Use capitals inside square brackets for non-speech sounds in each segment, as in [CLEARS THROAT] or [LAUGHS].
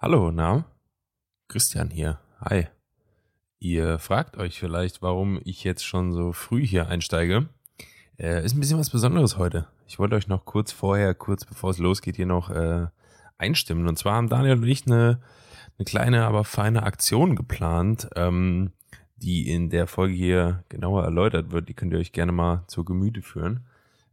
Hallo, na? Christian hier. Hi. Ihr fragt euch vielleicht, warum ich jetzt schon so früh hier einsteige. Äh, ist ein bisschen was Besonderes heute. Ich wollte euch noch kurz vorher, kurz bevor es losgeht, hier noch äh, einstimmen. Und zwar haben Daniel und ich eine, eine kleine, aber feine Aktion geplant, ähm, die in der Folge hier genauer erläutert wird. Die könnt ihr euch gerne mal zur Gemüte führen.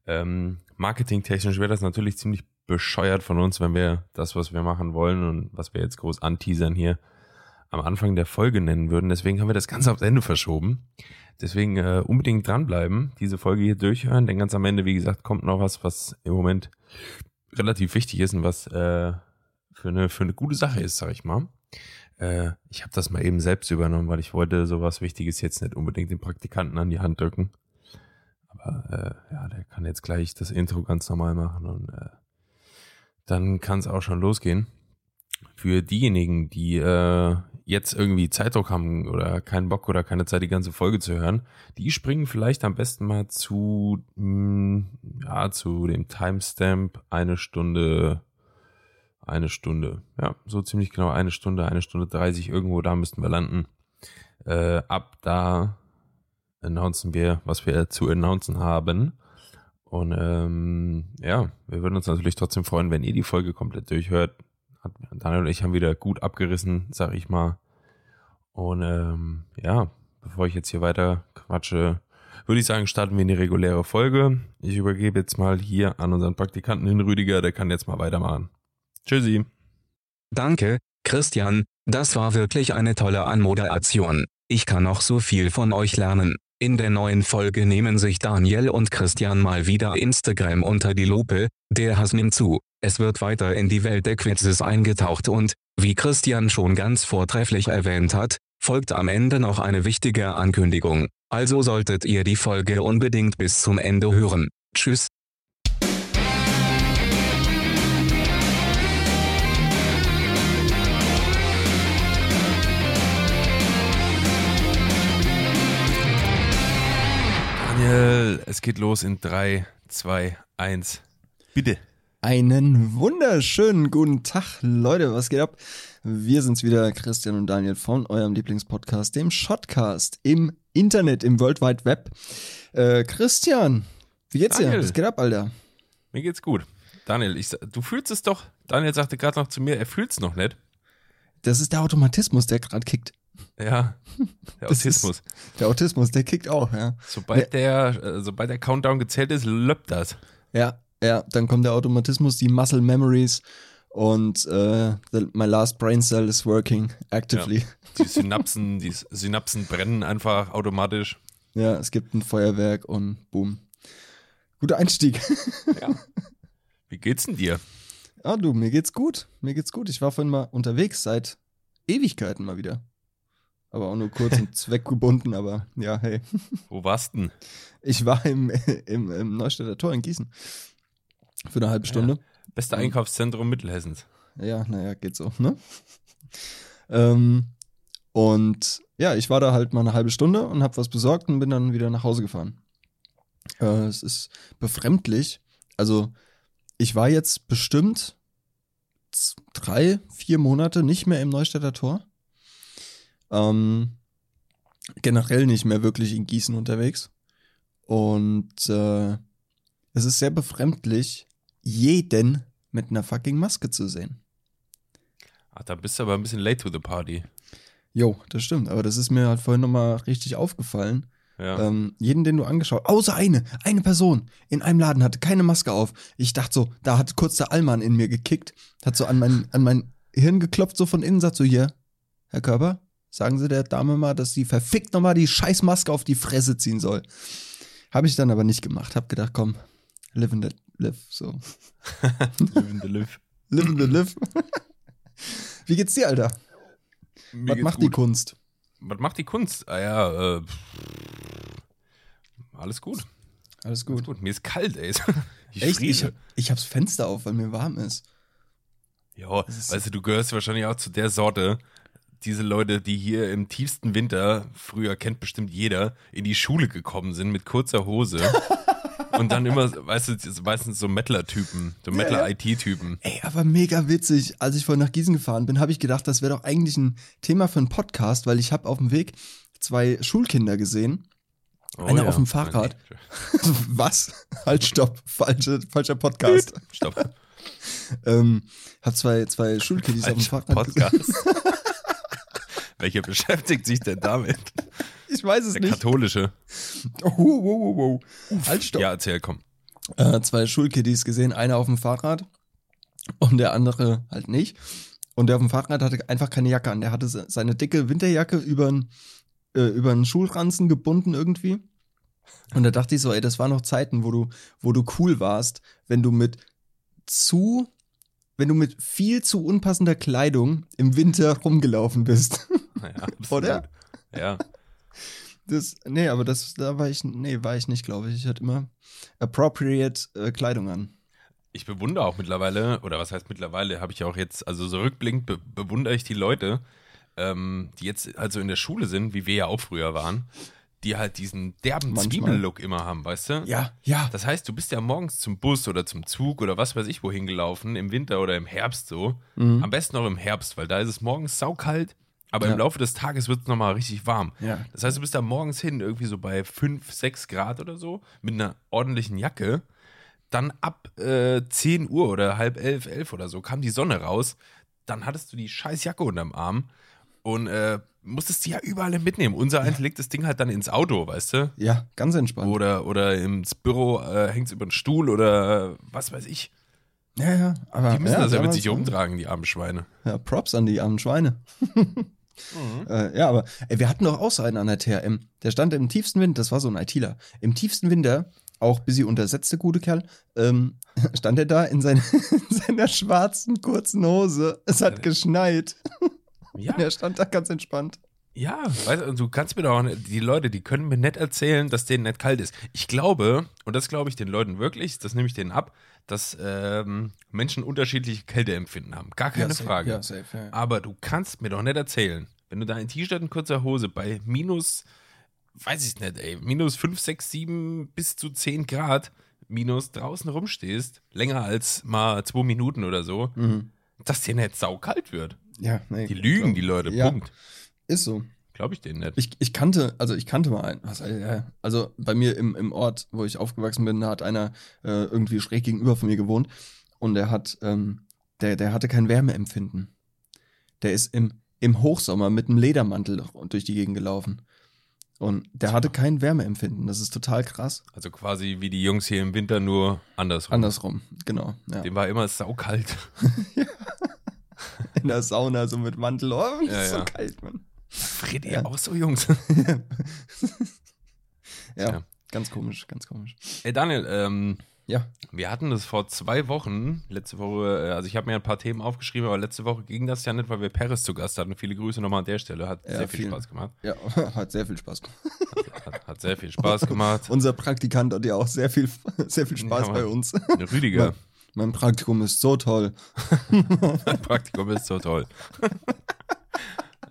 Ähm, marketingtechnisch wäre das natürlich ziemlich bescheuert von uns, wenn wir das, was wir machen wollen und was wir jetzt groß anteasern hier, am Anfang der Folge nennen würden. Deswegen haben wir das Ganze aufs Ende verschoben. Deswegen äh, unbedingt dranbleiben, diese Folge hier durchhören, denn ganz am Ende, wie gesagt, kommt noch was, was im Moment relativ wichtig ist und was äh, für, eine, für eine gute Sache ist, sag ich mal. Äh, ich habe das mal eben selbst übernommen, weil ich wollte sowas Wichtiges jetzt nicht unbedingt den Praktikanten an die Hand drücken. Aber äh, ja, der kann jetzt gleich das Intro ganz normal machen und äh, dann kann es auch schon losgehen. Für diejenigen, die äh, jetzt irgendwie Zeitdruck haben oder keinen Bock oder keine Zeit, die ganze Folge zu hören, die springen vielleicht am besten mal zu, mh, hm, ja, zu dem Timestamp eine Stunde, eine Stunde, ja, so ziemlich genau eine Stunde, eine Stunde 30, irgendwo da müssten wir landen. Äh, ab da announcen wir, was wir zu announcen haben. Und ähm, ja, wir würden uns natürlich trotzdem freuen, wenn ihr die Folge komplett durchhört. Daniel und ich haben wieder gut abgerissen, sag ich mal. Und ähm, ja, bevor ich jetzt hier weiter quatsche, würde ich sagen, starten wir in die reguläre Folge. Ich übergebe jetzt mal hier an unseren Praktikanten hin, Rüdiger, der kann jetzt mal weitermachen. Tschüssi. Danke, Christian, das war wirklich eine tolle Anmoderation. Ich kann noch so viel von euch lernen. In der neuen Folge nehmen sich Daniel und Christian mal wieder Instagram unter die Lupe, der Hass nimmt zu, es wird weiter in die Welt der Quizzes eingetaucht und, wie Christian schon ganz vortrefflich erwähnt hat, folgt am Ende noch eine wichtige Ankündigung, also solltet ihr die Folge unbedingt bis zum Ende hören. Tschüss. Daniel, es geht los in 3, 2, 1. Bitte. Einen wunderschönen guten Tag, Leute, was geht ab? Wir sind's wieder, Christian und Daniel von eurem Lieblingspodcast, dem Shotcast im Internet, im World Wide Web. Äh, Christian, wie geht's dir? Was geht ab, Alter? Mir geht's gut. Daniel, ich, du fühlst es doch. Daniel sagte gerade noch zu mir, er fühlt's noch nicht. Das ist der Automatismus, der gerade kickt. Ja, der Autismus. Der Autismus, der kickt auch, ja. Sobald der, äh, sobald der Countdown gezählt ist, löppt das. Ja, ja, dann kommt der Automatismus, die Muscle Memories und äh, the, my last brain cell is working actively. Ja. Die Synapsen, die Synapsen brennen einfach automatisch. Ja, es gibt ein Feuerwerk und boom. Guter Einstieg. Ja. Wie geht's denn dir? Ah, du, mir geht's gut. Mir geht's gut. Ich war vorhin mal unterwegs seit Ewigkeiten mal wieder aber auch nur kurz und [LAUGHS] zweckgebunden, aber ja, hey. Wo warst du denn? Ich war im, im, im Neustädter Tor in Gießen. Für eine halbe Stunde. Ja, beste Einkaufszentrum Mittelhessens. Ja, naja, geht so, ne? ähm, und ja, ich war da halt mal eine halbe Stunde und hab was besorgt und bin dann wieder nach Hause gefahren. Äh, es ist befremdlich. Also, ich war jetzt bestimmt drei, vier Monate nicht mehr im Neustädter Tor. Ähm, generell nicht mehr wirklich in Gießen unterwegs. Und äh, es ist sehr befremdlich, jeden mit einer fucking Maske zu sehen. Ach, da bist du aber ein bisschen late to the party. Jo, das stimmt. Aber das ist mir halt vorhin nochmal richtig aufgefallen. Ja. Ähm, jeden, den du angeschaut, außer eine, eine Person in einem Laden hatte keine Maske auf. Ich dachte so, da hat kurz der Allmann in mir gekickt, hat so an mein, an mein Hirn geklopft, so von innen, sagt so hier, Herr Körper, Sagen Sie der Dame mal, dass sie verfickt nochmal die Scheißmaske auf die Fresse ziehen soll. Habe ich dann aber nicht gemacht. Hab gedacht, komm, live in the live, so. [LAUGHS] live in the live. live in the live. Wie geht's dir, Alter? Mir Was macht gut. die Kunst? Was macht die Kunst? Ah ja, äh, alles gut. Alles gut. Alles gut. Mir ist kalt, ey. [LAUGHS] Ich Echt? Ich, ich hab's Fenster auf, weil mir warm ist. Ja, weißt du, du gehörst wahrscheinlich auch zu der Sorte, diese Leute, die hier im tiefsten Winter, früher kennt bestimmt jeder, in die Schule gekommen sind mit kurzer Hose [LAUGHS] Und dann immer, weißt du, meistens so Mettler-Typen, so Ja, Mettler-IT-Typen. Ey, aber mega witzig. Als ich vorhin nach Gießen gefahren bin, habe ich gedacht, das wäre doch eigentlich ein Thema für einen Podcast, weil ich habe auf dem Weg zwei Schulkinder gesehen. Oh Einer auf dem Fahrrad. [LAUGHS] Was? Halt, stopp. Falsche, falscher Podcast. Stopp. [LAUGHS] ähm, hab zwei, zwei Schulkiddies auf dem Fahrrad. Podcast. Welcher beschäftigt sich denn damit? Ich weiß es Der nicht. katholische. Oh, wow, wow, wow. Halt, stopp. Ja, erzähl, komm. äh, zwei Schulkiddies gesehen, einer auf dem Fahrrad und der andere halt nicht. Und der auf dem Fahrrad hatte einfach keine Jacke an. Der hatte se- seine dicke Winterjacke übern, äh, übern Schulranzen gebunden irgendwie. Und da dachte ich so, ey, das waren noch Zeiten, wo du, wo du cool warst, wenn du mit zu, wenn du mit viel zu unpassender Kleidung im Winter rumgelaufen bist. [LAUGHS] [LAUGHS] Ja, absolut. Oder? Ja. Das, nee, aber das, da war ich, nee, war ich nicht, glaube ich. Ich hatte immer appropriate äh, Kleidung an. Ich bewundere auch mittlerweile, oder was heißt mittlerweile, habe ich auch jetzt, also so rückblickend be bewundere ich die Leute, ähm, die jetzt also in der Schule sind, wie wir ja auch früher waren, die halt diesen derben. Zwiebellook immer haben, weißt du? Ja, ja. Das heißt, du bist ja morgens zum Bus oder zum Zug oder was weiß ich wohin gelaufen, im Winter oder im Herbst so. Mhm. Am besten auch im Herbst, weil da ist es morgens saukalt, aber Ja. im Laufe des Tages wird es nochmal richtig warm. Ja. Das heißt, du bist da morgens hin irgendwie so bei 5, 6 Grad oder so mit einer ordentlichen Jacke. Dann ab äh, 10 Uhr oder halb elf, elf oder so kam die Sonne raus. Dann hattest du die scheiß Jacke unterm Arm und äh, musstest die ja überall mitnehmen. Unser eins legt das Ding halt dann ins Auto, weißt du? Ja, ganz entspannt. Oder, oder ins Büro äh, hängt es über den Stuhl oder was weiß ich. Ja, ja. Aber, Die müssen ja, das ja mit sich rumtragen, die armen Schweine. Ja, Props an die armen Schweine. [LAUGHS] Mhm. äh, ja, aber ey, wir hatten doch auch so einen an der TRM. Der stand im tiefsten Wind, das war so ein ITler. Im tiefsten Winter, auch bis sie untersetzte, gute Kerl, ähm, [LAUGHS] stand er da in, seine, [LAUGHS] in seiner schwarzen, kurzen Hose. Es hat geschneit. Ja, Er stand da ganz entspannt. Ja, weißt du, du kannst mir doch, auch nicht- die Leute, die können mir nicht erzählen, dass denen nicht kalt ist. Ich glaube, und das glaube ich den Leuten wirklich, das nehme ich denen ab, dass ähm, Menschen unterschiedliche Kälteempfinden haben. Gar keine ja, safe, Frage. Ja, safe, ja. Aber du kannst mir doch nicht erzählen, wenn du da ein T-Shirt in kurzer Hose bei minus, weiß ich nicht, ey, minus 5, 6, 7 bis zu 10 Grad minus draußen rumstehst, länger als mal zwei Minuten oder so, Mhm. dass dir nicht saukalt wird. Ja, nee, Die lügen, die Leute, Punkt. Ist so. Glaube ich denen nicht. Ich, ich kannte, also ich kannte mal einen. Was, also bei mir im, im Ort, wo ich aufgewachsen bin, da hat einer äh, irgendwie schräg gegenüber von mir gewohnt und der hat, ähm, der, der hatte kein Wärmeempfinden. Der ist im, im Hochsommer mit einem Ledermantel durch die Gegend gelaufen. Und der hatte kein Wärmeempfinden. Das ist total krass. Also quasi wie die Jungs hier im Winter, nur andersrum. Andersrum, genau. Ja. Dem war immer saukalt. [LAUGHS] In der Sauna so mit Mantel. Oh, Ja, ist so ja. kalt, Mann. Friert ihr Ja. auch so, Jungs? [LAUGHS] Ja, Tja. ganz komisch, ganz komisch. Ey, Daniel, ähm, Ja, Wir hatten das vor zwei Wochen, letzte Woche, äh, also ich habe mir ein paar Themen aufgeschrieben, aber letzte Woche ging das ja nicht, weil wir Paris zu Gast hatten. Viele Grüße nochmal an der Stelle, hat Ja, sehr viel vielen. Spaß gemacht. ja, [LAUGHS] hat sehr viel Spaß gemacht. Hat, hat sehr viel Spaß gemacht. [LAUGHS] Unser Praktikant hat ja auch sehr viel, sehr viel Spaß Ja, bei uns. Rüdiger, Mein Praktikum ist so toll. dein Praktikum ist so toll.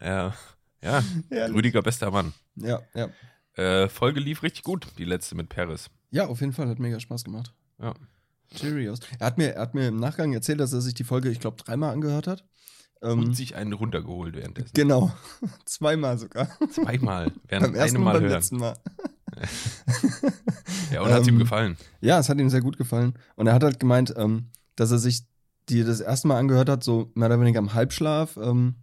ja, ja, Herrlich. Rüdiger, bester Mann. Ja, ja. Äh, Folge lief richtig gut, die letzte mit Paris. Ja, auf jeden Fall hat mega Spaß gemacht. Ja. Cheerios. Er hat mir, er hat mir im Nachgang erzählt, dass er sich die Folge, ich glaube, dreimal angehört hat. Ähm, Und sich einen runtergeholt währenddessen. genau. [LAUGHS] Zweimal sogar. Zweimal, beim während ersten einem und Mal beim hören. letzten Mal. Ja, und hat es ihm Ähm, gefallen. Ja, es hat ihm sehr gut gefallen. Und er hat halt gemeint, ähm, dass er sich die das erste Mal angehört hat, so mehr oder weniger im Halbschlaf. Ähm,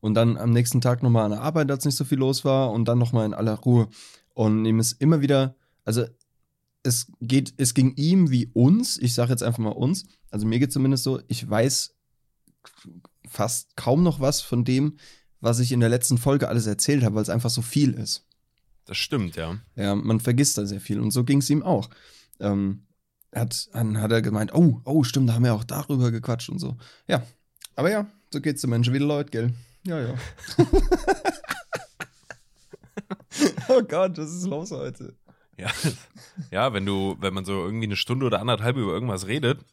und dann am nächsten Tag nochmal an der Arbeit, als nicht so viel los war. Und dann nochmal in aller Ruhe. Und ihm ist immer wieder, also es geht, es ging ihm wie uns, ich sage jetzt einfach mal uns, also mir geht zumindest so, ich weiß fast kaum noch was von dem, was ich in der letzten Folge alles erzählt habe, weil es einfach so viel ist. Das stimmt, ja. Ja, man vergisst da sehr viel und so ging es ihm auch. Ähm, hat, dann hat er gemeint, oh, oh, stimmt, da haben wir auch darüber gequatscht und so. Ja, aber ja, so geht's den Menschen wie den Leuten, gell? Ja, ja. [LAUGHS] oh Gott, was ist los heute? Ja, [LAUGHS] ja, wenn du, wenn man so irgendwie eine Stunde oder anderthalb über irgendwas redet,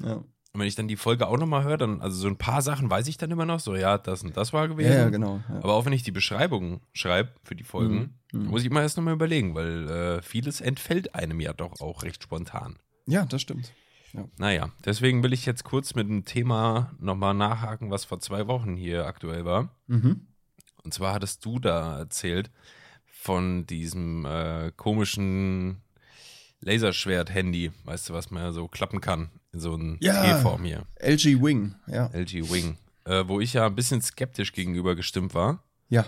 Ja, Und wenn ich dann die Folge auch nochmal höre, dann, also so ein paar Sachen weiß ich dann immer noch, so ja, das und das war gewesen. Ja, ja, genau. Ja. Aber auch wenn ich die Beschreibung schreibe für die Folgen, Mhm. muss ich immer erst nochmal überlegen, weil äh, vieles entfällt einem ja doch auch recht spontan. ja, das stimmt. Naja, deswegen will ich jetzt kurz mit dem Thema nochmal nachhaken, was vor zwei Wochen hier aktuell war. Mhm. Und zwar hattest du da erzählt von diesem äh, komischen Laserschwert-Handy, weißt du, was man ja so klappen kann in so ein Ja. T-Form hier, LG Wing, ja. LG Wing, äh, wo ich ja ein bisschen skeptisch gegenüber gestimmt war Ja.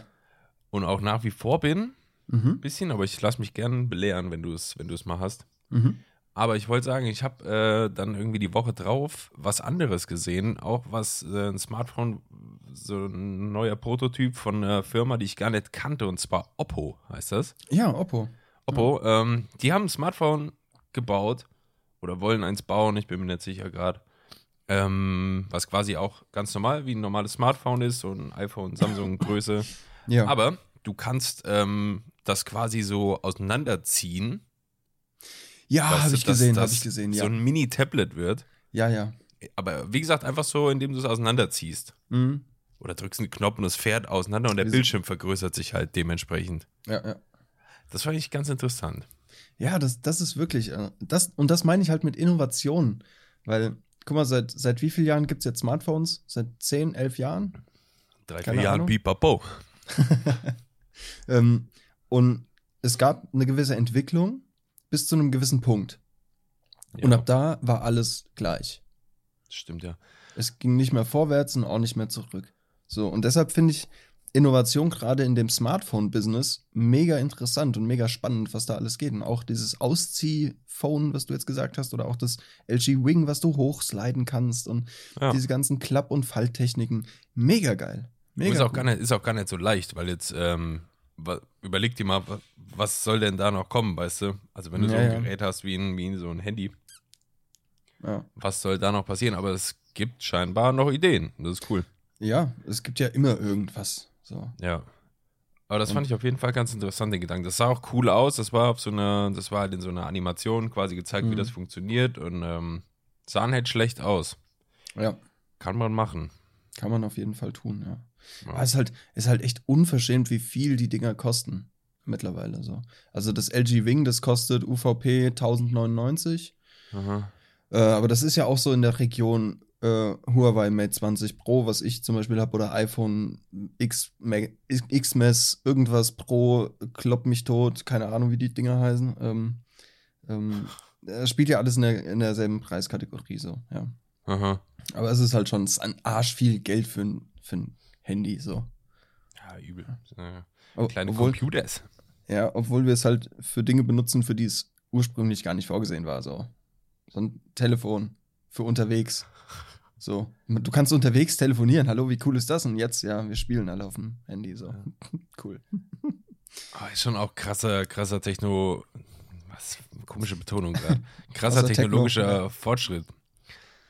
und auch nach wie vor bin, ein Mhm. bisschen, aber ich lasse mich gern belehren, wenn du es wenn du es mal hast. Mhm. Aber ich wollte sagen, ich habe äh, dann irgendwie die Woche drauf was anderes gesehen, auch was äh, ein Smartphone, so ein neuer Prototyp von einer Firma, die ich gar nicht kannte, und zwar Oppo heißt das. Ja, Oppo. Oppo, ähm, die haben ein Smartphone gebaut oder wollen eins bauen, ich bin mir nicht sicher gerade. Ähm, was quasi auch ganz normal wie ein normales Smartphone ist, so ein iPhone, Samsung [LAUGHS] Größe. Ja. Aber du kannst ähm, das quasi so auseinanderziehen. Ja, habe ich gesehen, habe ich gesehen, ja. So ein Mini-Tablet wird. ja, ja. Aber wie gesagt, einfach so, indem du es auseinanderziehst. Mhm. Oder drückst einen Knopf und es fährt auseinander und der Bildschirm vergrößert sich halt dementsprechend. Ja, ja. Das fand ich ganz interessant. Ja, das, das ist wirklich, äh, das, und das meine ich halt mit Innovation. Weil, guck mal, seit, seit wie vielen Jahren gibt es jetzt Smartphones? Seit 10, 11 Jahren? Drei, vier Jahren. Pipapo. [LAUGHS] Ähm, und es gab eine gewisse Entwicklung bis zu einem gewissen Punkt. Und Ja, ab da war alles gleich. stimmt ja. Es ging nicht mehr vorwärts und auch nicht mehr zurück. So, und deshalb finde ich Innovation gerade in dem Smartphone-Business mega interessant und mega spannend, was da alles geht. Und auch dieses Auszieh-Phone, was du jetzt gesagt hast, oder auch das LG Wing, was du hochsliden kannst und ja. diese ganzen So überleg dir mal, wa- was soll denn da noch kommen, weißt du? Also wenn du so Ja, ein ja. Gerät hast wie, ein, wie so ein Handy, Ja. was soll da noch passieren? Aber es gibt scheinbar noch Ideen. Das ist cool. ja, es gibt ja immer irgendwas. So. Ja. Aber das Und- fand ich auf jeden Fall ganz interessant, den Gedanken. Das sah auch cool aus. Das war auf so einer, das war halt in so einer Animation quasi gezeigt, wie Mhm. das funktioniert und ähm, sahen halt schlecht aus. Ja, Kann man machen. kann man auf jeden Fall tun, ja. Ja. Aber es ist halt, ist halt echt unverschämt, wie viel die Dinger kosten. Mittlerweile so. Also das LG Wing, das kostet UVP 1099. Aha. Äh, aber das ist ja auch so in der Region äh, Huawei Mate 20 Pro, was ich zum Beispiel habe, oder iPhone X, XMS, irgendwas Pro, klopp mich tot, keine Ahnung, wie die Dinger heißen. Ähm, ähm, das spielt ja alles in, der, in derselben Preiskategorie so, ja. Aha. Aber es ist halt schon ein Arsch viel Geld für für ein Handy so. Ja, übel. Ja. Kleine obwohl, Computers. Ja, obwohl wir es halt für Dinge benutzen, für die es ursprünglich gar nicht vorgesehen war. So, so ein Telefon für unterwegs. So, du kannst unterwegs telefonieren. Hallo, wie cool ist das? Und jetzt, ja, wir spielen alle auf dem Handy. So, [LAUGHS] cool. [LAUGHS] Ah, ist schon auch krasser, krasser Techno. Was? Komische Betonung gerade. Krasser Techno, technologischer ja. Fortschritt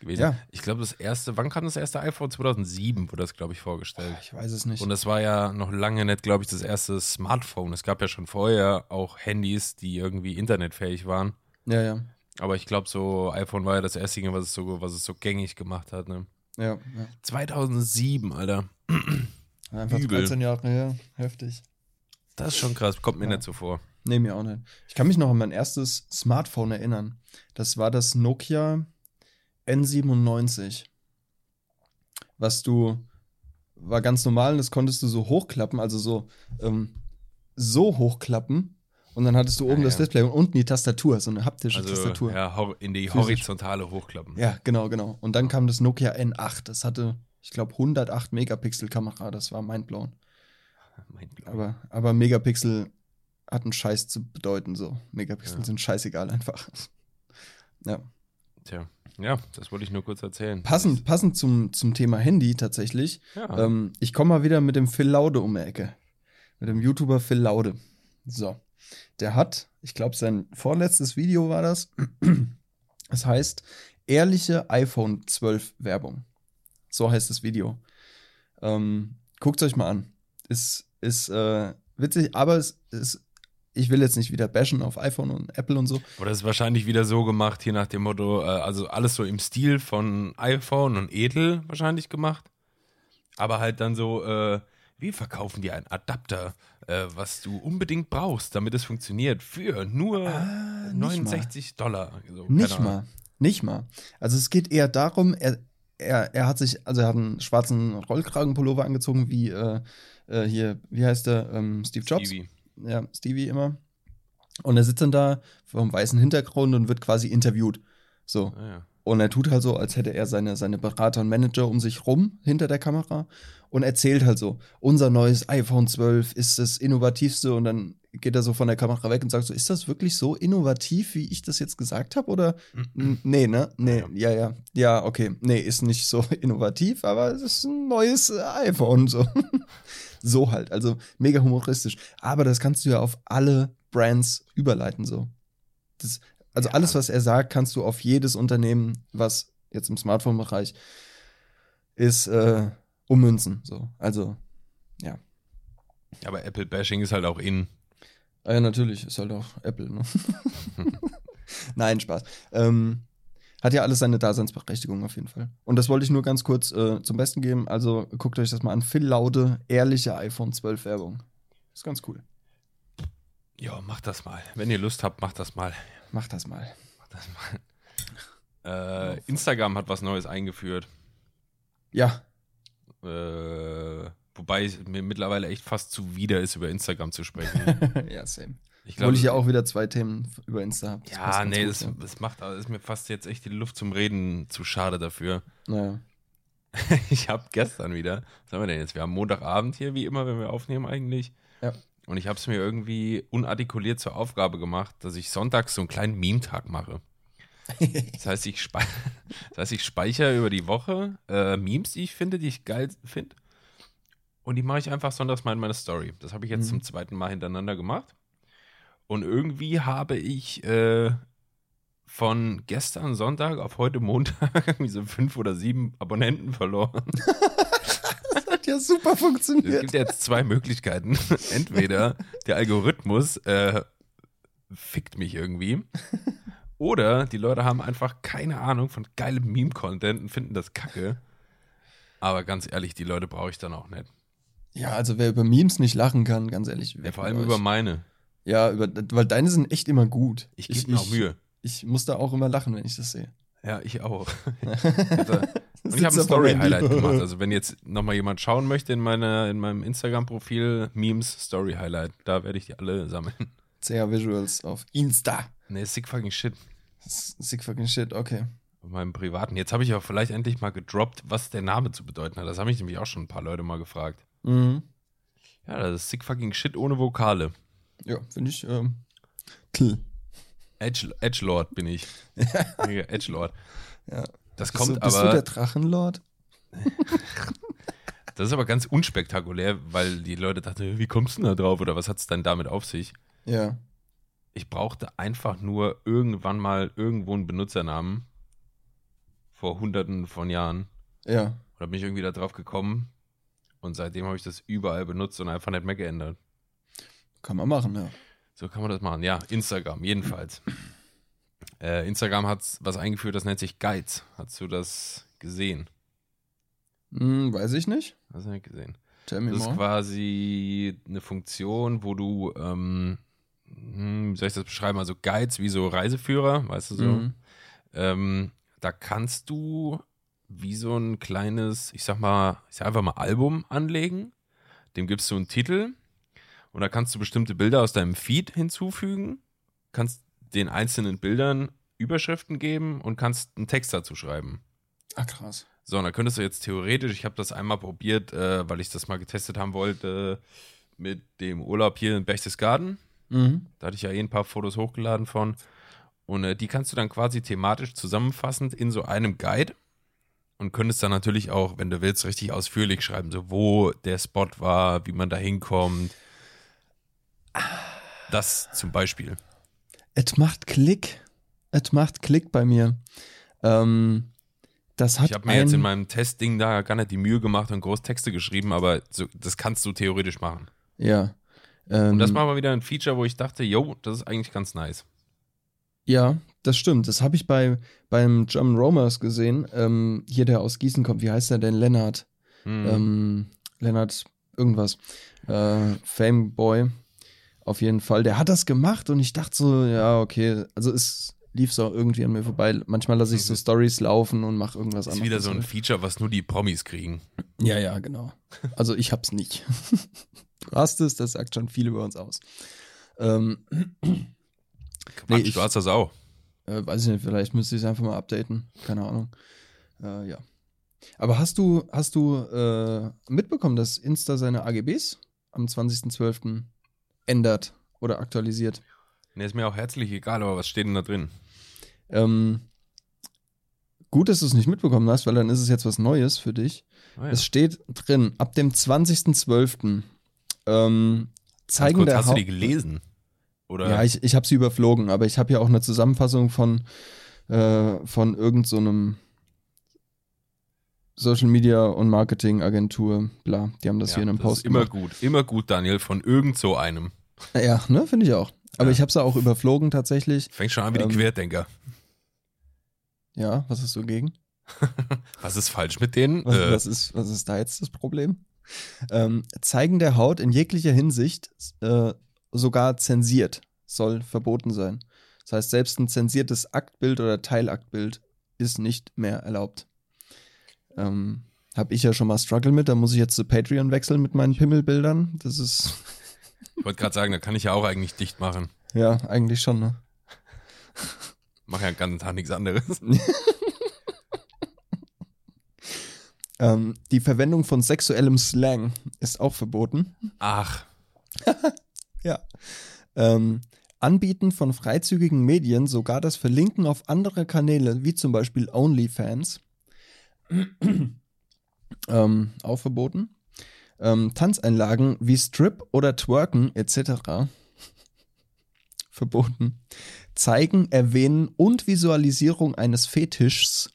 gewesen. Ja. Ich glaube, das erste, wann kam das erste iPhone? 2007 wurde das, glaube ich, vorgestellt. Ich weiß es nicht. Und das war ja noch lange nicht, glaube ich, das erste Smartphone. Es gab ja schon vorher auch Handys, die irgendwie internetfähig waren. ja, ja, Aber ich glaube, so iPhone war ja das erste, was es so, was es so gängig gemacht hat. Ne? ja, ja. 2007, Alter. Einfach Übel. 13 Jahre her. Heftig. Das ist schon krass. Kommt mir Ja. nicht so vor. Nee, mir auch nicht. Ich kann mich noch an mein erstes Smartphone erinnern. Das war das Nokia N97. Was du, war ganz normal, und das konntest du so hochklappen, also so, ähm, so hochklappen. Und dann hattest du oben Ah, das ja. Display und unten die Tastatur, so eine haptische Also Tastatur. ja, in die Physisch. horizontale hochklappen. Ja, genau, genau. Und dann kam das Nokia N8. Das hatte, ich glaube, 108 Megapixel Kamera. Das war mindblown. Gott. Aber, aber Megapixel hat einen Scheiß zu bedeuten, so. Megapixel Ja. sind scheißegal einfach. [LAUGHS] Ja. Tja, ja, das wollte ich nur kurz erzählen. Passend, passend zum, zum Thema Handy tatsächlich. Ja. Ähm, ich komme mal wieder mit dem Phil Laude um die Ecke. Mit dem YouTuber Phil Laude. So. Der hat, ich glaube, sein vorletztes Video war das. [CLEARS THROAT] Das heißt, ehrliche iPhone 12 Werbung. So heißt das Video. Ähm, Guckt euch mal an. Ist, ist äh, witzig, aber es ist ich will jetzt nicht wieder bashen auf iPhone und Apple und so. Oder ist wahrscheinlich wieder so gemacht, hier nach dem Motto, äh, also alles so im Stil von iPhone und Edel wahrscheinlich gemacht. Aber halt dann so, äh, wir verkaufen dir einen Adapter, äh, was du unbedingt brauchst, damit es funktioniert, für nur Ah, nicht 69 Dollar. So, Nicht Ahnung. mal. Nicht mal. Also es geht eher darum, er, er, er hat sich, also er hat einen schwarzen Rollkragenpullover angezogen, wie äh, äh, hier, wie heißt der, ähm, Steve Jobs. Stevie. Ja, Stevie immer. Und er sitzt dann da vor einem weißen Hintergrund und wird quasi interviewt. So. Ah, ja. Und er tut halt so, als hätte er seine, seine Berater und Manager um sich rum hinter der Kamera und erzählt halt so, unser neues iPhone 12 ist das innovativste und dann geht er so von der Kamera weg und sagt so, ist das wirklich so innovativ, wie ich das jetzt gesagt habe oder nee, ne? Nee, ja, ja. Ja, okay. Nee, ist nicht so [LAUGHS] innovativ, aber es ist ein neues äh, iPhone so. [LAUGHS] so halt, also mega humoristisch, aber das kannst du ja auf alle Brands überleiten so. Das, also Ja. alles, was er sagt, kannst du auf jedes Unternehmen, was jetzt im Smartphone-Bereich ist, äh, ummünzen. So. Also, Aber Apple-Bashing ist halt auch in. Ah ja, natürlich, ist halt auch Apple, ne? [LAUGHS] [LAUGHS] Nein, Spaß. Ähm, hat ja alles seine Daseinsberechtigung auf jeden Fall. Und das wollte ich nur ganz kurz äh, zum Besten geben. Also guckt euch das mal an. Phil Laude, ehrliche iPhone 12 Werbung. Ist ganz cool. Ja, macht das mal. Wenn ihr Lust habt, macht das mal. Macht das mal. Macht das mal. Äh, Instagram hat was Neues eingeführt. Ja, Äh, wobei es mir mittlerweile echt fast zuwider ist, über Instagram zu sprechen. [LAUGHS] ja, same. Ich Obwohl ich ja auch wieder zwei Themen über Insta habe. Ja, nee, das, das macht, das ist mir fast jetzt echt die Luft zum Reden zu schade dafür. Naja. [LAUGHS] Ich habe gestern wieder, was haben wir denn jetzt? Wir haben Montagabend hier, wie immer, wenn wir aufnehmen eigentlich. Ja. Und ich habe es mir irgendwie unartikuliert zur Aufgabe gemacht, dass ich sonntags so einen kleinen Meme-Tag mache. [LAUGHS] Das heißt, ich, spe das heißt, ich speichere über die Woche äh, Memes, die ich finde, die ich geil finde. Und die mache ich einfach sonntags mal in meine Story. Das habe ich jetzt Mhm. zum zweiten Mal hintereinander gemacht. Und irgendwie habe ich äh, von gestern Sonntag auf heute Montag [LAUGHS] irgendwie so fünf oder sieben Abonnenten verloren. [LAUGHS] Das hat ja super Es funktioniert. gibt jetzt zwei Möglichkeiten. [LAUGHS] Entweder der Algorithmus äh, fickt mich irgendwie. Oder die Leute haben einfach keine Ahnung von geilem Meme-Content und finden das kacke. Aber ganz ehrlich, die Leute brauche ich dann auch nicht. Ja, also wer über Memes nicht lachen kann, ganz ehrlich. Ja, vor allem euch. über meine. Ja, über, weil deine sind echt immer gut. Ich gebe mir auch Mühe. Ich muss da auch immer lachen, wenn ich das sehe. Ja, ich auch. [LAUGHS] Und ich habe ein Story-Highlight gemacht. Also wenn [LAUGHS] jetzt nochmal jemand schauen möchte in, meine, in meinem Instagram-Profil, Memes Story-Highlight, da werde ich die alle sammeln. CH Visuals auf Insta. Nee, sick fucking shit. Sick fucking shit, okay. Auf meinem privaten. Jetzt habe ich auch vielleicht endlich mal gedroppt, was der Name zu bedeuten hat. Das haben mich nämlich auch schon ein paar Leute mal gefragt. Mhm. Ja, das ist sick fucking shit ohne Vokale. Ja, finde ich. Ähm. Edge, Edgelord bin ich. [LAUGHS] Edgelord. Ja. Das Bist kommt du, bist du aber, der Drachenlord? [LAUGHS] das ist aber ganz unspektakulär, weil die Leute dachten, wie kommst du denn da drauf oder was hat es denn damit auf sich? Ja. Ich brauchte einfach nur irgendwann mal irgendwo einen Benutzernamen vor hunderten von Jahren. Ja. Und da bin ich irgendwie da drauf gekommen und seitdem habe ich das überall benutzt und einfach nicht mehr geändert. Kann man machen, ja. So kann man das machen. Ja, Instagram, jedenfalls. [CLEARS THROAT] Äh, Instagram hat was eingeführt, das nennt sich Guides. Hast du das gesehen? Hm, weiß ich nicht. Hast du nicht gesehen? Tell me Das ist more. quasi eine Funktion, wo du, ähm, hm, wie soll ich das beschreiben? Also Guides wie so Reiseführer, weißt du so? Mhm. Ähm, da kannst du wie so ein kleines, ich sag mal, ich sag einfach mal Album anlegen. Dem gibst du einen Titel und da kannst du bestimmte Bilder aus deinem Feed hinzufügen, kannst den einzelnen Bildern Überschriften geben und kannst einen Text dazu schreiben. Ah, krass. So, und da könntest du jetzt theoretisch, ich habe das einmal probiert, äh, weil ich das mal getestet haben wollte, mit dem Urlaub hier in Berchtesgaden. Mhm. Da hatte ich ja eh ein paar Fotos hochgeladen von. Und äh, die kannst du dann quasi thematisch zusammenfassend in so einem Guide und könntest dann natürlich auch, wenn du willst, richtig ausführlich schreiben, so wo der Spot war, wie man da hinkommt. Das zum Beispiel. Es macht Klick. Es macht Klick bei mir. Ähm, das hat Ich habe mir jetzt in meinem Testding da gar nicht die Mühe gemacht und groß Texte geschrieben, aber so, das kannst du theoretisch machen. Ja. Ähm, Und das war mal wieder ein Feature, wo ich dachte, yo, das ist eigentlich ganz nice. Ja, das stimmt. Das habe ich bei beim German Romers gesehen. Ähm, hier, der aus Gießen kommt. Wie heißt der denn? Lennart. Hm. Ähm, Lennart irgendwas. Äh, Fameboy. Auf jeden Fall. Der hat das gemacht und ich dachte so, ja, okay. Also es lief so irgendwie an mir vorbei. Manchmal lasse ich so Stories laufen und mache irgendwas Mhm. ist anderes. wieder so ein Feature, was nur die Promis kriegen. Ja, ja, genau. Also ich hab's nicht. [LAUGHS] du hast es, das sagt schon viel über uns aus. Ähm, Quatsch, ich- du hast das auch. Äh, weiß ich nicht, vielleicht müsste ich es einfach mal updaten. Keine Ahnung. Äh, ja. Aber hast du, hast du äh, mitbekommen, dass Insta seine AGBs am 20.12. ändert oder aktualisiert? Ne, ist mir auch herzlich egal, aber was steht denn da drin? Ähm, gut, dass du es nicht mitbekommen hast, weil dann ist es jetzt was Neues für dich. Ah, ja. Es steht drin, ab dem 20.12. Ähm, zeigen kurz, der hast du die Haupt- gelesen? Oder? Ja, ich, ich habe sie überflogen, aber ich habe ja auch eine Zusammenfassung von, äh, von irgendeinem so einem Social Media und Marketing Agentur, bla. Die haben das Ja, hier in einem Post ist immer gemacht. gut, immer gut, Daniel, von irgend so einem. Ja, ne, finde ich auch. Aber Ja. ich habe sie auch überflogen tatsächlich. Fängt schon an wie die Ähm, Querdenker. Ja, was hast du gegen? [LAUGHS] Was ist falsch mit denen? Was, äh, was, ist, was ist da jetzt das Problem? Ähm, Zeigen der Haut in jeglicher Hinsicht äh, sogar zensiert soll verboten sein. Das heißt, selbst ein zensiertes Aktbild oder Teilaktbild ist nicht mehr erlaubt. Ähm, Habe ich ja schon mal Struggle mit, da muss ich jetzt zu Patreon wechseln mit meinen Pimmelbildern. Das ist, ich wollte gerade sagen, da kann ich ja auch eigentlich dicht machen. ja, eigentlich schon, ne? Mach ja den ganzen Tag nichts anderes. [LAUGHS] Ähm, die Verwendung von sexuellem Slang ist auch verboten. Ach, [LAUGHS] Ja. Ähm, Anbieten von freizügigen Medien, sogar das Verlinken auf andere Kanäle, wie zum Beispiel OnlyFans, [CLEARS THROAT] ähm, auch verboten. Ähm, Tanzeinlagen wie Strip oder Twerken etc. [LAUGHS] verboten. Zeigen, Erwähnen und Visualisierung eines Fetischs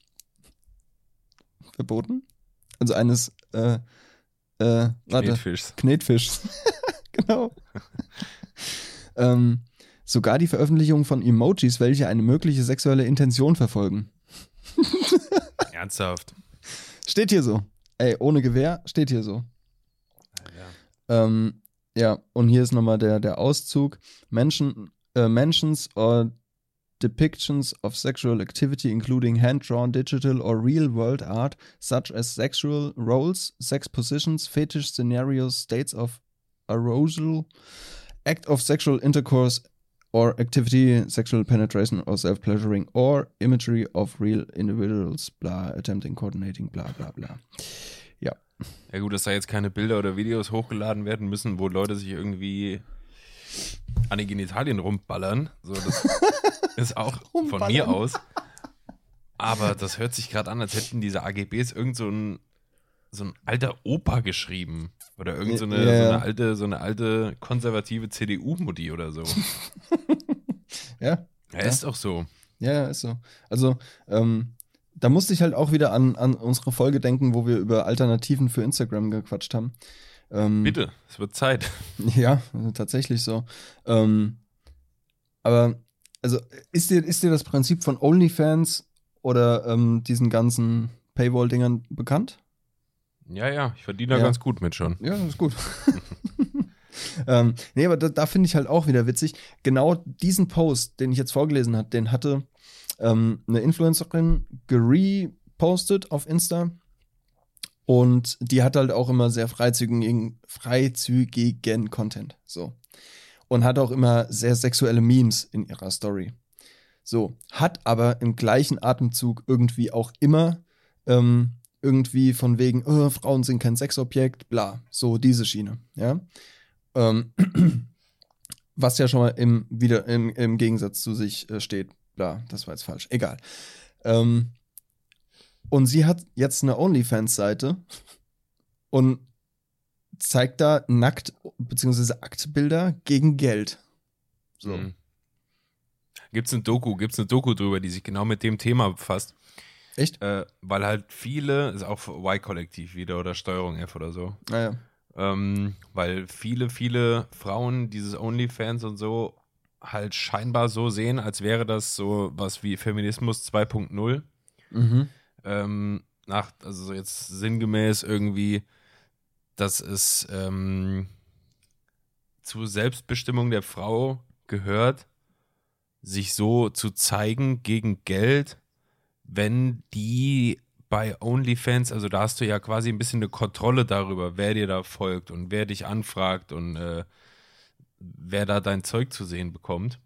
verboten. Also eines äh, äh, warte. Knetfischs. Knetfischs. [LAUGHS] genau. [LAUGHS] ähm, sogar die Veröffentlichung von Emojis, welche eine mögliche sexuelle Intention verfolgen. [LAUGHS] Ernsthaft. Steht hier so. Ey, ohne Gewehr steht hier so. Ja. Ähm, ja, und hier ist nochmal der, der Auszug. Mention, äh, mentions or depictions of sexual activity, including hand-drawn, digital or real-world art, such as sexual roles, sex positions, fetish scenarios, states of arousal, act of sexual intercourse or activity, sexual penetration or self-pleasuring, or imagery of real individuals, bla, attempting, coordinating, bla, bla, bla. Ja gut, dass da jetzt keine Bilder oder Videos hochgeladen werden müssen, wo Leute sich irgendwie an den Genitalien rumballern. So, das [LAUGHS] ist auch von Rumballern. mir aus. Aber das hört sich gerade an, als hätten diese AGBs irgend so so ein alter Opa geschrieben. Oder irgend so eine, Ja, so ja. eine alte, so eine alte konservative CDU-Mutti oder so. [LAUGHS] Ja, Ja, ist doch so. Ja, ja, ist so. Also, ähm, da musste ich halt auch wieder an, an unsere Folge denken, wo wir über Alternativen für Instagram gequatscht haben. Ähm, Bitte, es wird Zeit. [LAUGHS] Ja, tatsächlich so. Ähm, aber, also, ist dir, ist dir das Prinzip von OnlyFans oder ähm, diesen ganzen Paywall-Dingern bekannt? Ja, ja, ich verdiene da Ja. ganz gut mit schon. Ja, ist gut. [LAUGHS] ähm, nee, aber da, da finde ich halt auch wieder witzig. Genau diesen Post, den ich jetzt vorgelesen habe, den hatte ähm, eine Influencerin gerepostet auf Insta. Und die hat halt auch immer sehr freizügigen, freizügigen Content. So. Und hat auch immer sehr sexuelle Memes in ihrer Story. So. Hat aber im gleichen Atemzug irgendwie auch immer ähm, irgendwie von wegen, oh, Frauen sind kein Sexobjekt, bla, so diese Schiene, ja. Ähm, [CLEARS THROAT] was ja schon mal im, wieder im, im Gegensatz zu sich äh, steht, bla, das war jetzt falsch, egal. Ähm, und sie hat jetzt eine OnlyFans-Seite und zeigt da nackt beziehungsweise Aktbilder gegen Geld. So. Mhm. Gibt's ein Doku, gibt's eine Doku drüber, die sich genau mit dem Thema befasst. Echt? Äh, weil halt viele, ist auch Y-Kollektiv wieder oder Steuerung F oder so, Naja. Ähm, weil viele, viele Frauen dieses OnlyFans und so halt scheinbar so sehen, als wäre das so was wie Feminismus 2.0. Mhm. Ähm, nach, also so jetzt sinngemäß irgendwie, dass es ähm, zur Selbstbestimmung der Frau gehört, sich so zu zeigen gegen Geld, wenn die bei OnlyFans, also da hast du ja quasi ein bisschen eine Kontrolle darüber, wer dir da folgt und wer dich anfragt und äh, wer da dein Zeug zu sehen bekommt.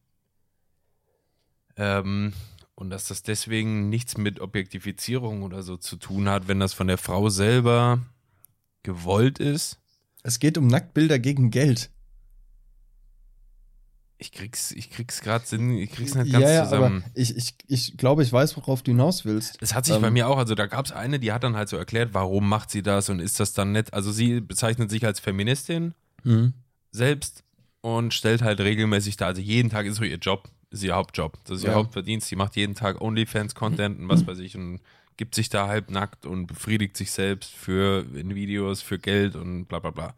Ähm, und dass das deswegen nichts mit Objektifizierung oder so zu tun hat, wenn das von der Frau selber gewollt ist. Es geht um Nacktbilder gegen Geld. Ich krieg's, ich krieg's gerade Sinn, ich krieg's nicht ganz ja, ja, zusammen. aber ich, ich, ich glaube, ich weiß, worauf du hinaus willst. Es hat sich Ähm, bei mir auch, also da gab es eine, die hat dann halt so erklärt, warum macht sie das und ist das dann nett. Also sie bezeichnet sich als Feministin Mhm. selbst und stellt halt regelmäßig da, also jeden Tag ist so ihr Job, ist ihr Hauptjob. Das ist ihr Ja. Hauptverdienst. Sie macht jeden Tag OnlyFans-Content und was weiß ich und gibt sich da halb nackt und befriedigt sich selbst für in Videos, für Geld und bla bla bla.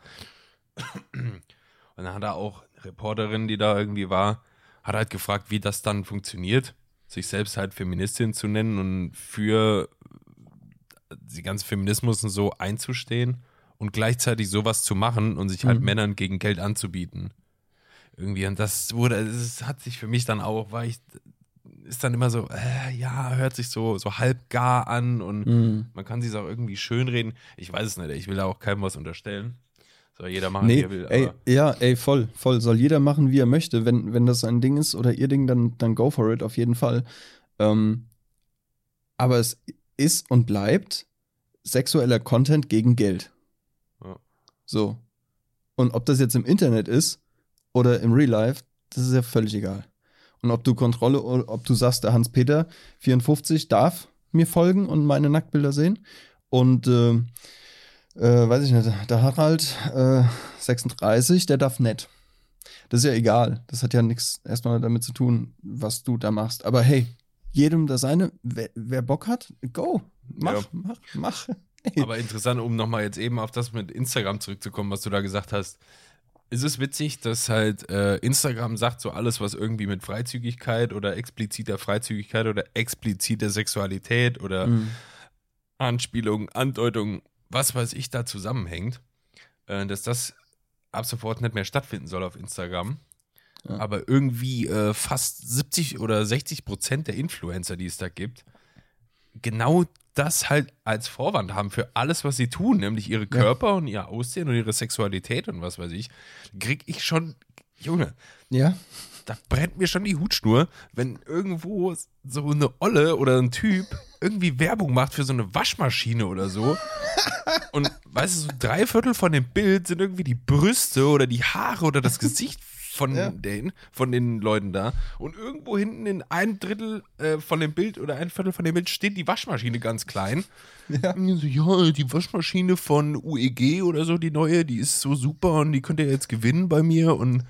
Und dann hat er auch Reporterin, die da irgendwie war, hat halt gefragt, wie das dann funktioniert, sich selbst halt Feministin zu nennen und für die ganze Feminismus und so einzustehen und gleichzeitig sowas zu machen und sich halt Mhm. Männern gegen Geld anzubieten. Irgendwie, und das wurde, es hat sich für mich dann auch, war ich, ist dann immer so, äh, ja, hört sich so, so halb gar an und Mhm. man kann sich auch irgendwie schönreden. Ich weiß es nicht, ich will da auch keinem was unterstellen. Soll jeder machen, wie Nee, er will. ey, ja, ey, voll, voll. Soll jeder machen, wie er möchte. Wenn, wenn das sein Ding ist oder ihr Ding, dann, dann go for it, auf jeden Fall. Ähm, aber es ist und bleibt sexueller Content gegen Geld. Ja. So. Und ob das jetzt im Internet ist oder im Real Life, das ist ja völlig egal. Und ob du Kontrolle, oder ob du sagst, der Hans-Peter 54 darf mir folgen und meine Nacktbilder sehen. Und äh, äh, weiß ich nicht, der Harald äh, 36, der darf nicht. Das ist ja egal. Das hat ja nichts erstmal damit zu tun, was du da machst. Aber hey, jedem das seine. Wer, wer Bock hat, go. Mach, Ja. mach, mach. Ey. [LAUGHS] Aber interessant, um nochmal jetzt eben auf das mit Instagram zurückzukommen, was du da gesagt hast. Ist es witzig, dass halt äh, Instagram sagt, so alles, was irgendwie mit Freizügigkeit oder expliziter Freizügigkeit oder expliziter Sexualität oder Mhm. Anspielung, Andeutung, was weiß ich, da zusammenhängt, äh, dass das ab sofort nicht mehr stattfinden soll auf Instagram. Ja. Aber irgendwie äh, fast 70 oder 60 Prozent der Influencer, die es da gibt, genau das halt als Vorwand haben für alles, was sie tun, nämlich ihre Körper und ihr Aussehen und ihre Sexualität und was weiß ich, krieg ich schon, Junge, Ja. Da brennt mir schon die Hutschnur, wenn irgendwo so eine Olle oder ein Typ irgendwie Werbung macht für so eine Waschmaschine oder so. Und weißt du, so drei Viertel von dem Bild sind irgendwie die Brüste oder die Haare oder das Gesicht von, Ja. den, von den Leuten da. Und irgendwo hinten in einem Drittel äh, von dem Bild oder ein Viertel von dem Bild steht die Waschmaschine ganz klein. Ja. So, ja, die Waschmaschine von UEG oder so, die neue, die ist so super und die könnt ihr jetzt gewinnen bei mir und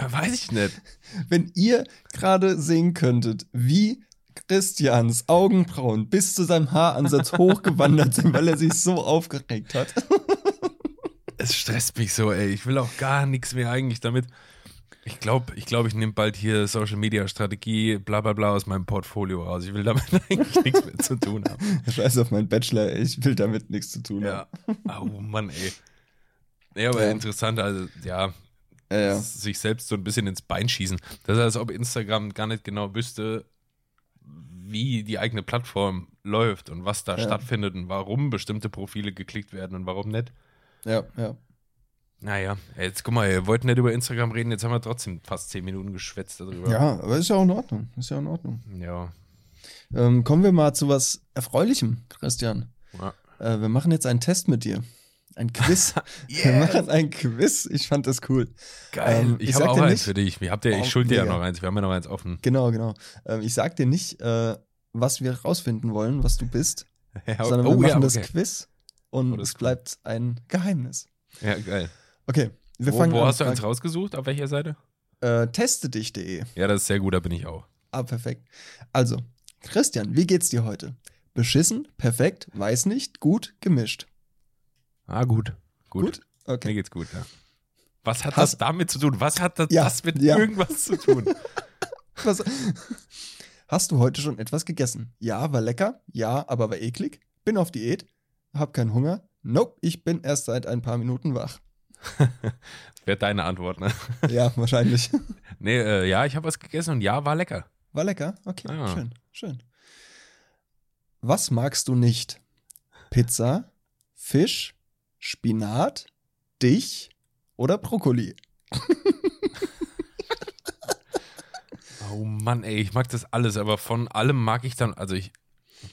ja, weiß ich nicht. [LAUGHS] Wenn ihr gerade sehen könntet, wie Christians Augenbrauen bis zu seinem Haaransatz [LAUGHS] hochgewandert sind, weil er sich so aufgeregt hat. [LAUGHS] Es stresst mich so, ey. Ich will auch gar nichts mehr eigentlich damit. Ich glaube, ich, glaub, ich nehme bald hier Social Media Strategie, bla bla bla aus meinem Portfolio raus. Ich will damit eigentlich nichts mehr zu tun haben. Scheiß auf meinen Bachelor, ey, ich will damit nichts zu tun Ja. haben. Oh Mann, ey. Nee, aber Ja. interessant, also ja, Ja, ja. sich selbst so ein bisschen ins Bein schießen. Das ist, als ob Instagram gar nicht genau wüsste, wie die eigene Plattform läuft und was da Ja. stattfindet und warum bestimmte Profile geklickt werden und warum nicht. ja, ja. Naja, jetzt guck mal, ihr wollt nicht über Instagram reden, jetzt haben wir trotzdem fast zehn Minuten geschwätzt darüber. Ja, aber ist ja auch in Ordnung. Ist ja in Ordnung. Ja. Ähm, kommen wir mal zu was Erfreulichem, Christian. Ja. Äh, wir machen jetzt einen Test mit dir. Ein Quiz. [LAUGHS] [LAUGHS] Wir Yes. machen ein Quiz. Ich fand das cool. Geil. Ähm, ich ich habe auch dir eins nicht- für dich. Ich, hab dir, Oh, ich schuld dir ja noch eins. Wir haben ja noch eins offen. Genau, genau. Ähm, ich sag dir nicht, äh, was wir rausfinden wollen, was du bist, [LAUGHS] Ja, sondern wir oh, machen ja, das okay. Quiz und Oh, das es bleibt ein Geheimnis. Ja, geil. Okay, wir Wo, fangen wo an. hast du eins rausgesucht? Auf welcher Seite? Äh, teste dich.de. Ja, das ist sehr gut, da bin ich auch. Ah, perfekt. Also, Christian, wie geht's dir heute? Beschissen, perfekt, weiß nicht, gut, gemischt. Ah, gut. Gut. Gut? Okay. Mir geht's gut, ja. Was hat Hast- das damit zu tun? Was hat das, Ja, das mit ja. irgendwas zu tun? [LAUGHS] Was, hast du heute schon etwas gegessen? Ja, war lecker. Ja, aber war eklig. Bin auf Diät. Hab keinen Hunger. Nope, ich bin erst seit ein paar Minuten wach. [LAUGHS] Wäre deine Antwort, ne? Ja, wahrscheinlich. [LAUGHS] Nee, äh, ja, ich habe was gegessen und ja, war lecker. War lecker? Okay, Ah. schön, schön. Was magst du nicht? Pizza, Fisch, Spinat, dich oder Brokkoli? [LAUGHS] Oh Mann, ey, ich mag das alles, aber von allem mag ich dann, also ich,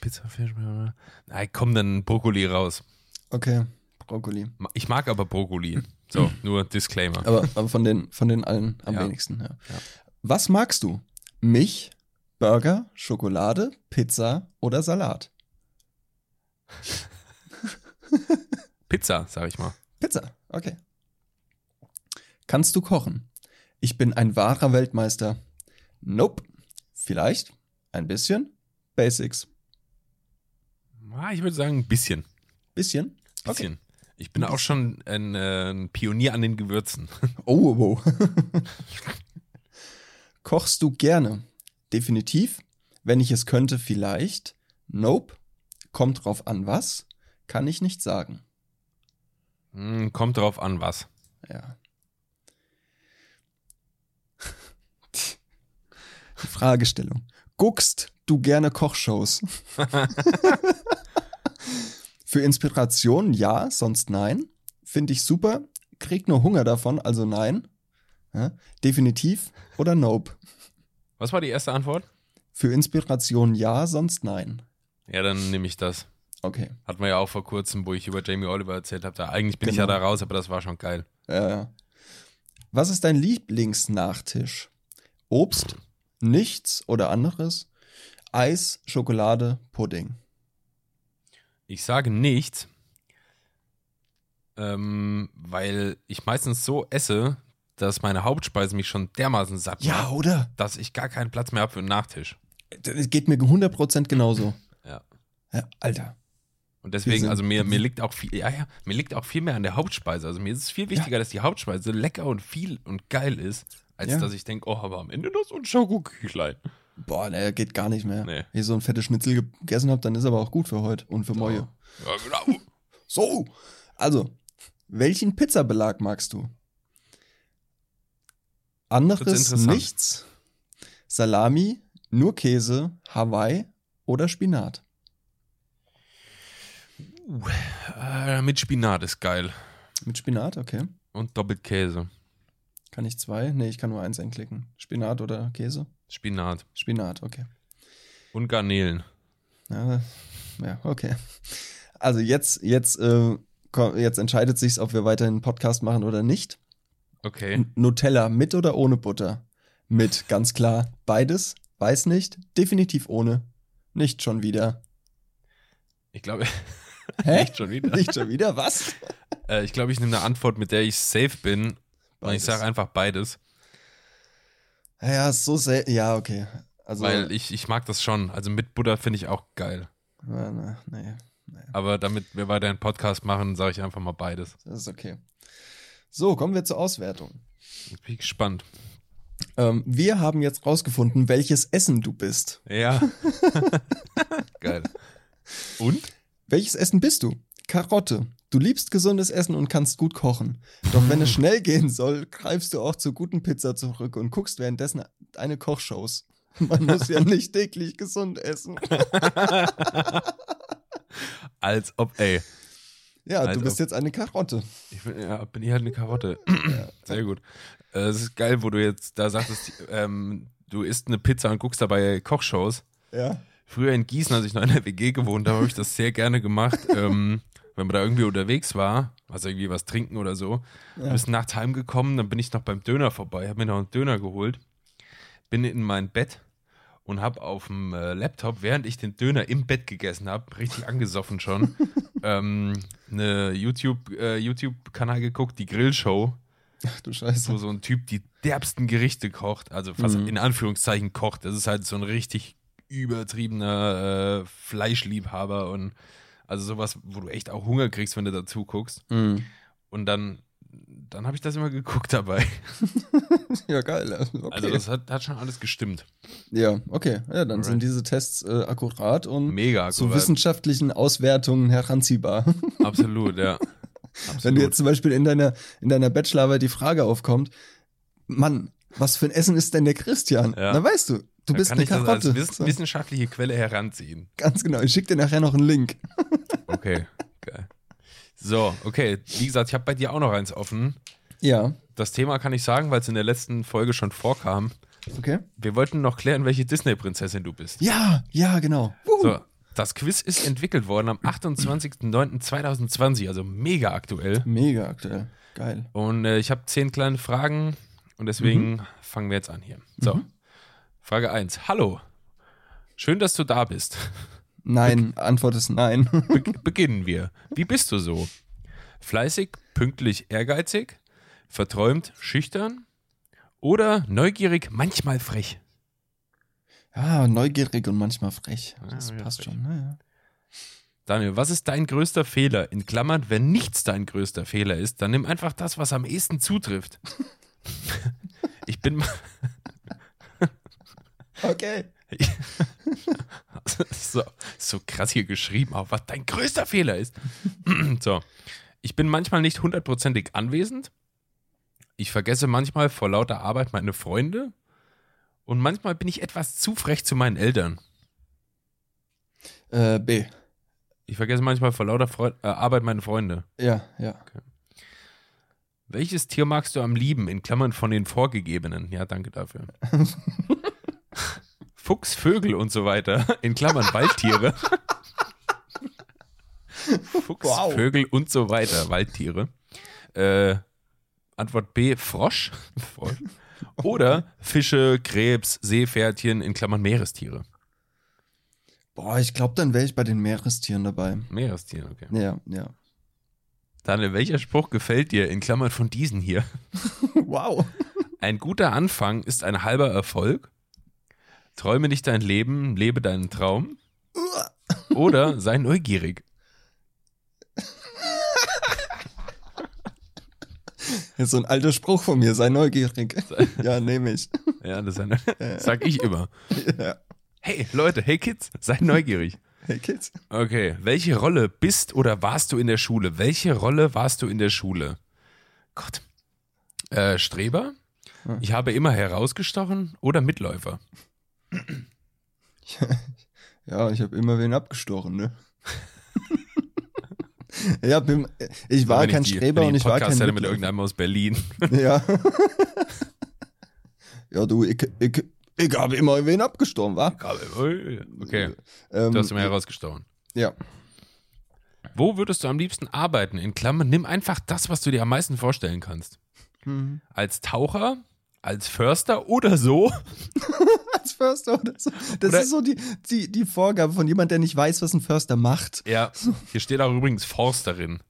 Pizza, Fisch, nein, komm dann Brokkoli raus. Okay, Brokkoli. Ich mag aber Brokkoli. So, [LAUGHS] nur Disclaimer. Aber, aber von, den, von den allen am Ja. wenigsten. Ja. Ja. Was magst du? Mich, Burger, Schokolade, Pizza oder Salat? [LAUGHS] Pizza, sag ich mal. Pizza, okay. Kannst du kochen? Ich bin ein wahrer Weltmeister. Nope. Vielleicht. Ein bisschen. Basics. Ah, ich würde sagen, ein bisschen. Bisschen. bisschen. Ich bin auch schon ein, äh, ein Pionier an den Gewürzen. [LAUGHS] Oh, wow. [LAUGHS] Kochst du gerne? Definitiv. Wenn ich es könnte, vielleicht. Nope. Kommt drauf an, was? Kann ich nicht sagen. Hm, kommt drauf an, was. Ja. Die Fragestellung. Guckst du gerne Kochshows? [LAUGHS] Für Inspiration ja, sonst nein. Finde ich super. Krieg nur Hunger davon, also nein. Ja, definitiv oder nope. Was war die erste Antwort? Für Inspiration ja, sonst nein. Ja, dann nehme ich das. Okay. Hatten wir ja auch vor kurzem, wo ich über Jamie Oliver erzählt habe. Da eigentlich bin ich Genau. ja da raus, aber das war schon geil. Ja, ja. Was ist dein Lieblingsnachtisch? Obst, nichts oder anderes? Eis, Schokolade, Pudding. Ich sage nichts, ähm, weil ich meistens so esse, dass meine Hauptspeise mich schon dermaßen satt Ja, macht, oder? dass ich gar keinen Platz mehr habe für einen Nachtisch. Das geht mir 100% genauso. Ja. Ja, Alter. Und deswegen, also mir, mir liegt auch viel, ja, ja, mir liegt auch viel mehr an der Hauptspeise. Also mir ist es viel wichtiger, dass die Hauptspeise lecker und viel und geil ist, als Ja. dass ich denke, oh, aber am Ende noch so ein Schokoküchlein. Boah, ne, geht gar nicht mehr. Nee. Wenn ich so ein fettes Schnitzel gegessen habe, dann ist aber auch gut für heute und für morgen. Ja, genau. [LAUGHS] So, also, welchen Pizzabelag magst du? Anderes nichts, Salami, nur Käse, Hawaii oder Spinat? Äh, mit Spinat ist geil. Mit Spinat, okay. Und doppelt Käse. Kann ich zwei? Nee, ich kann nur eins einklicken. Spinat oder Käse? Spinat. Spinat, okay. Und Garnelen. Ja, ja okay. Also jetzt, jetzt, äh, jetzt entscheidet sich's, ob wir weiterhin einen Podcast machen oder nicht. Okay. N- Nutella mit oder ohne Butter? Mit, ganz klar. Beides? Weiß nicht. Definitiv ohne. Nicht schon wieder. Ich glaube, [LAUGHS] [LAUGHS] Hä? nicht schon wieder. [LAUGHS] Nicht schon wieder? Was? Äh, ich glaube, ich nehme eine Antwort, mit der ich safe bin. Und ich sage einfach beides. Ja, so sehr. Ja, okay. Also, Weil ich, ich mag das schon. Also mit Butter finde ich auch geil. Na, na, nee, Aber damit wir weiter einen Podcast machen, sage ich einfach mal beides. das ist okay. So, kommen wir zur Auswertung. Jetzt bin ich gespannt. Ähm, wir haben jetzt rausgefunden, welches Essen du bist. Ja. [LAUGHS] geil. Und? Welches Essen bist du? Karotte. Du liebst gesundes Essen und kannst gut kochen. Doch wenn es schnell gehen soll, greifst du auch zur guten Pizza zurück und guckst währenddessen eine Kochshows. [LAUGHS] Man muss ja nicht täglich gesund essen. [LAUGHS] Als ob, ey. Ja, Als du bist ob- jetzt eine Karotte. Ich bin, ja, bin ich halt eine Karotte. [CLEARS THROAT] Sehr gut. Äh, Es ist geil, wo du jetzt da sagtest, ähm, du isst eine Pizza und guckst dabei Kochshows. Ja. Früher in Gießen, als ich noch in der WG gewohnt habe, habe ich das sehr gerne gemacht. [LAUGHS] ähm, wenn man da irgendwie unterwegs war, also irgendwie was trinken oder so, Ja. bis nachts heimgekommen, dann bin ich noch beim Döner vorbei, habe mir noch einen Döner geholt, bin in mein Bett und habe auf dem äh, Laptop, während ich den Döner im Bett gegessen habe, richtig angesoffen schon, [LAUGHS] ähm, eine YouTube, äh, YouTube-Kanal geguckt, die Grillshow, Ach du Scheiße. wo so ein Typ die derbsten Gerichte kocht, also was Mhm. in Anführungszeichen kocht. Das ist halt so ein richtig übertriebener äh, Fleischliebhaber und also sowas, wo du echt auch Hunger kriegst, wenn du dazu guckst. Mhm. Und dann, dann habe ich das immer geguckt dabei. [LAUGHS] ja, geil. Okay. Also das hat, hat schon alles gestimmt. ja, okay. Ja, dann Alright. sind diese Tests äh, akkurat und Mega zu akkurat. wissenschaftlichen Auswertungen heranziehbar. [LAUGHS] Absolut, ja. Absolut. Wenn du jetzt zum Beispiel in deiner, in deiner Bachelorarbeit die Frage aufkommt, Mann, was für ein Essen ist denn der Christian? Ja. Dann weißt du, du Dann bist kann eine ich das Karotte. als wiss wissenschaftliche Quelle heranziehen. ganz genau. Ich schicke dir nachher noch einen Link. Okay, geil. So, okay. Wie gesagt, ich habe bei dir auch noch eins offen. Ja, Das Thema kann ich sagen, weil es in der letzten Folge schon vorkam. okay. Wir wollten noch klären, welche Disney-Prinzessin du bist. Ja, ja, genau. Wuhu. So, das Quiz ist entwickelt worden am 28.09.2020, also mega aktuell. Mega aktuell. Geil. Und äh, ich habe zehn kleine Fragen und deswegen Mhm. fangen wir jetzt an hier. So, Frage 1. Hallo. Schön, dass du da bist. Nein, Antwort ist nein. Be beginnen wir. Wie bist du so? Fleißig, pünktlich, ehrgeizig, verträumt, schüchtern oder neugierig, manchmal frech? ja, neugierig und manchmal frech. Das ja, passt frech. schon. Ne? Daniel, was ist dein größter Fehler? In Klammern, wenn nichts dein größter Fehler ist, dann nimm einfach das, was am ehesten zutrifft. [LAUGHS] ich bin mal. Okay. [LAUGHS] so, so krass hier geschrieben, auch was dein größter Fehler ist. [CLEARS THROAT] so. Ich bin manchmal nicht hundertprozentig anwesend. Ich vergesse manchmal vor lauter Arbeit meine Freunde. Und manchmal bin ich etwas zu frech zu meinen Eltern. Äh, B. Ich vergesse manchmal vor lauter Freu äh, Arbeit meine Freunde. Ja, ja. Welches Tier magst du am lieben? In Klammern von den vorgegebenen. Ja, danke dafür. [LAUGHS] [LAUGHS] Fuchs, Vögel und so weiter. In Klammern Waldtiere. [LAUGHS] Fuchs, Wow. Vögel und so weiter. Waldtiere. Äh, Antwort B, Frosch. [LAUGHS] Oder Fische, Krebs, Seepferdchen, in Klammern Meerestiere. Boah, ich glaube, dann wäre ich bei den Meerestieren dabei. Meerestiere, okay. Ja, ja. Daniel, welcher Spruch gefällt dir? In Klammern von diesen hier. Wow. Ein guter Anfang ist ein halber Erfolg. Träume nicht dein Leben, lebe deinen Traum. Oder sei neugierig. Das ist so ein alter Spruch von mir, sei neugierig. Ja, nehme ich. Ja, das sag ich immer. Ja. Hey Leute, hey Kids, sei neugierig. Hey Kids. Okay, welche Rolle bist oder warst du in der Schule? Welche Rolle warst du in der Schule? Gott. Äh, Streber? Ich habe immer herausgestochen oder Mitläufer? [LAUGHS] Ja, ich habe immer wen abgestochen, ne? [LAUGHS] ja, bin, ich war kein die- Streber wenn und ich ich war Podcast kein hätte mit irgendeinem aus Berlin. [LAUGHS] Ja. ja, du, ich, ich, ich habe immer wen abgestochen, wa? Okay, Ähm, du hast immer herausgestochen. ja. Wo würdest du am liebsten arbeiten? In Klammern, nimm einfach das, was du dir am meisten vorstellen kannst. Mhm. Als Taucher, als Förster oder so. Förster oder so. Das Oder- ist so die, die, die Vorgabe von jemand, der nicht weiß, was ein Förster macht. Ja, hier steht auch übrigens Forsterin.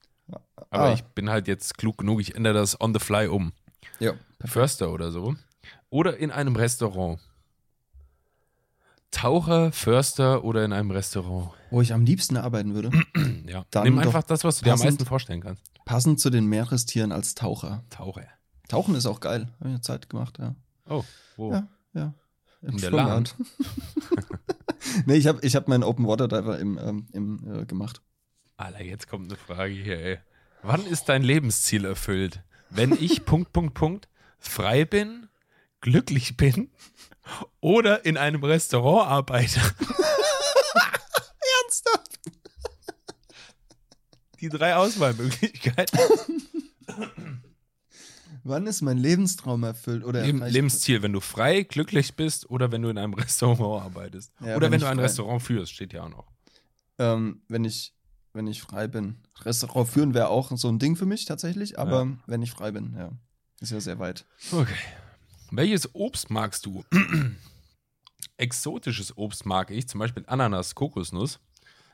Aber Ah. ich bin halt jetzt klug genug, ich ändere das on the fly um. Ja. Förster oder so. Oder in einem Restaurant. Taucher, Förster oder in einem Restaurant. Wo ich am liebsten arbeiten würde. [CLEARS THROAT] Ja. Dann Nimm einfach das, was du dir am passend. meisten vorstellen kannst. Passend zu den Meerestieren als Taucher. Taucher. Tauchen ist auch geil. Habe ich eine Zeit gemacht, ja. Oh, wo? Ja, ja. Im In der Schwimmbad. [LAUGHS] nee, ich habe ich hab meinen Open Water Diver im, ähm, im, äh, gemacht. Alter, jetzt kommt eine Frage hier, ey. Wann ist dein Lebensziel erfüllt? Wenn ich [LAUGHS] Punkt, Punkt, Punkt frei bin, glücklich bin oder in einem Restaurant arbeite. [LAUGHS] Ernsthaft? Die drei Auswahlmöglichkeiten. Wann ist mein Lebenstraum erfüllt? Oder erreicht? Lebensziel, wenn du frei, glücklich bist oder wenn du in einem [LAUGHS] Restaurant arbeitest. Ja, oder wenn wenn, du ein frei- Restaurant führst, steht ja auch noch. Ähm, wenn, ich, wenn ich frei bin. Restaurant führen wäre auch so ein Ding für mich tatsächlich, aber wenn ich frei bin, ja. Ist ja sehr weit. Okay. Welches Obst magst du? [CLEARS THROAT] Exotisches Obst mag ich, zum Beispiel Ananas, Kokosnuss.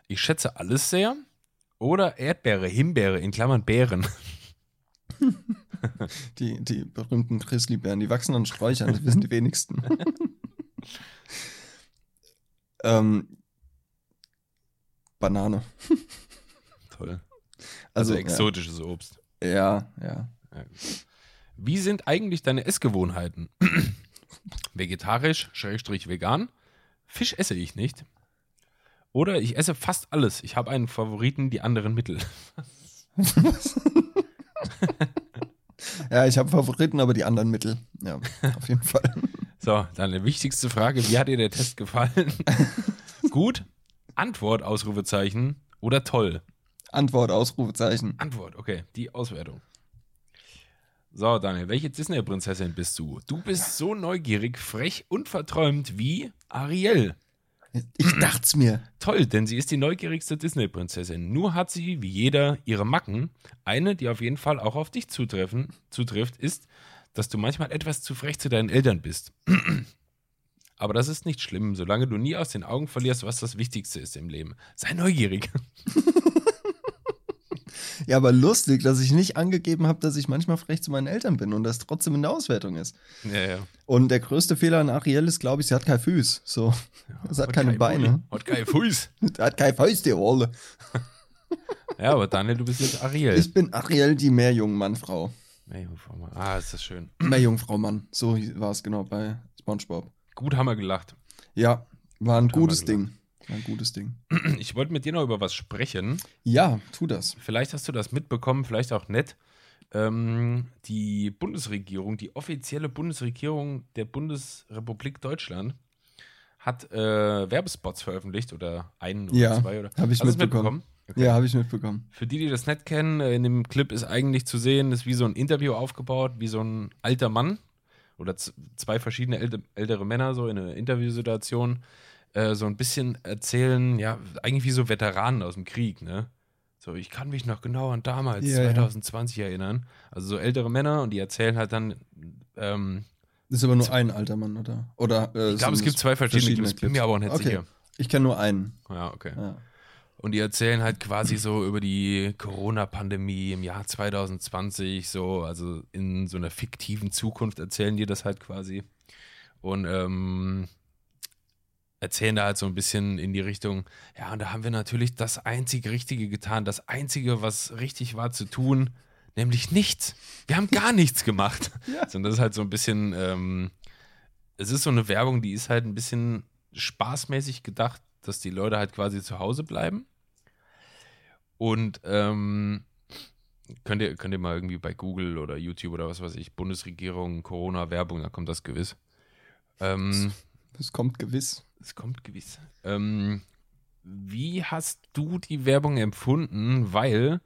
Ich schätze alles sehr. Oder Erdbeere, Himbeere, in Klammern Beeren. [LAUGHS] Die, die berühmten Grizzlybären, die wachsen an Sträuchern, das wissen die wenigsten. [LAUGHS] ähm, Banane. Toll. Also, Also, exotisches Obst. Ja, ja. Wie sind eigentlich deine Essgewohnheiten? [CLEARS THROAT] Vegetarisch, Schrägstrich vegan. Fisch esse ich nicht. Oder ich esse fast alles. Ich habe einen Favoriten, die anderen Mittel. [LAUGHS] [LAUGHS] Ja, ich habe Favoriten, aber die anderen Mittel. Ja, auf jeden Fall. [LAUGHS] So, dann die wichtigste Frage. Wie hat dir der Test gefallen? [LAUGHS] Gut? Antwort, Ausrufezeichen. Oder toll? Antwort, Ausrufezeichen. Antwort, okay. Die Auswertung. So, Daniel, welche Disney-Prinzessin bist du? Du bist so neugierig, frech und verträumt wie Ariel. Ich dacht's mir. Toll, denn sie ist die neugierigste Disney-Prinzessin. Nur hat sie, wie jeder, ihre Macken. Eine, die auf jeden Fall auch auf dich zutreffen, zutrifft, ist, dass du manchmal etwas zu frech zu deinen Eltern bist. [CLEARS THROAT] Aber das ist nicht schlimm, solange du nie aus den Augen verlierst, was das Wichtigste ist im Leben. Sei neugierig. [LAUGHS] Ja, aber lustig, dass ich nicht angegeben habe, dass ich manchmal frech zu meinen Eltern bin und das trotzdem in der Auswertung ist. Ja, ja. Und der größte Fehler an Ariel ist, glaube ich, sie hat keine Füße. So. [LAUGHS] Sie hat keine Beine. Hat keine Fuß. [LAUGHS] Sie hat keine Fäuste, Olle. [LAUGHS] Ja, aber Daniel, du bist jetzt Ariel. Ich bin Ariel, die Meerjungmann-Frau. Ah, ist das schön. [CLEARS THROAT] Meerjungfrau-Mann. So war es genau bei Spongebob. Gut haben wir gelacht. Ja, war ein Gut gutes Ding. Ein gutes Ding. Ich wollte mit dir noch über was sprechen. Ja, tu das. Vielleicht hast du das mitbekommen, vielleicht auch nicht. Ähm, die Bundesregierung, die offizielle Bundesregierung der Bundesrepublik Deutschland hat äh, Werbespots veröffentlicht oder einen oder Ja, zwei oder hab ich es mitbekommen. Okay. Ja, habe ich mitbekommen. Für die, die das nicht kennen, äh, in dem Clip ist eigentlich zu sehen, ist wie so ein Interview aufgebaut, wie so ein alter Mann oder zwei verschiedene älte, ältere Männer so in einer Interviewsituation äh, so ein bisschen erzählen, ja, eigentlich wie so Veteranen aus dem Krieg, ne? So, ich kann mich noch genau an damals, Ja, ja. 2020 erinnern. Also so ältere Männer und die erzählen halt dann, ähm, Das ist aber nur ein alter Mann, oder? Oder äh, ich glaube, es gibt zwei verschiedene, Clips, bin mir aber auch nicht okay. sicher. Ich kenne nur einen. Ja, okay. Ja. Und die erzählen halt quasi so über die Corona-Pandemie im Jahr 2020, so, also in so einer fiktiven Zukunft erzählen die das halt quasi. Und ähm, erzählen da halt so ein bisschen in die Richtung, ja, und da haben wir natürlich das einzige Richtige getan, das Einzige, was richtig war zu tun, nämlich nichts. Wir haben gar nichts gemacht. [LAUGHS] Ja. Und das ist halt so ein bisschen, ähm, es ist so eine Werbung, die ist halt ein bisschen spaßmäßig gedacht, dass die Leute halt quasi zu Hause bleiben. Und ähm, könnt, ihr, könnt ihr mal irgendwie bei Google oder YouTube oder was weiß ich, Bundesregierung, Corona-Werbung, da kommt das gewiss. Ähm, Das kommt gewiss. Es kommt gewiss. Ähm, wie hast du die Werbung empfunden? Weil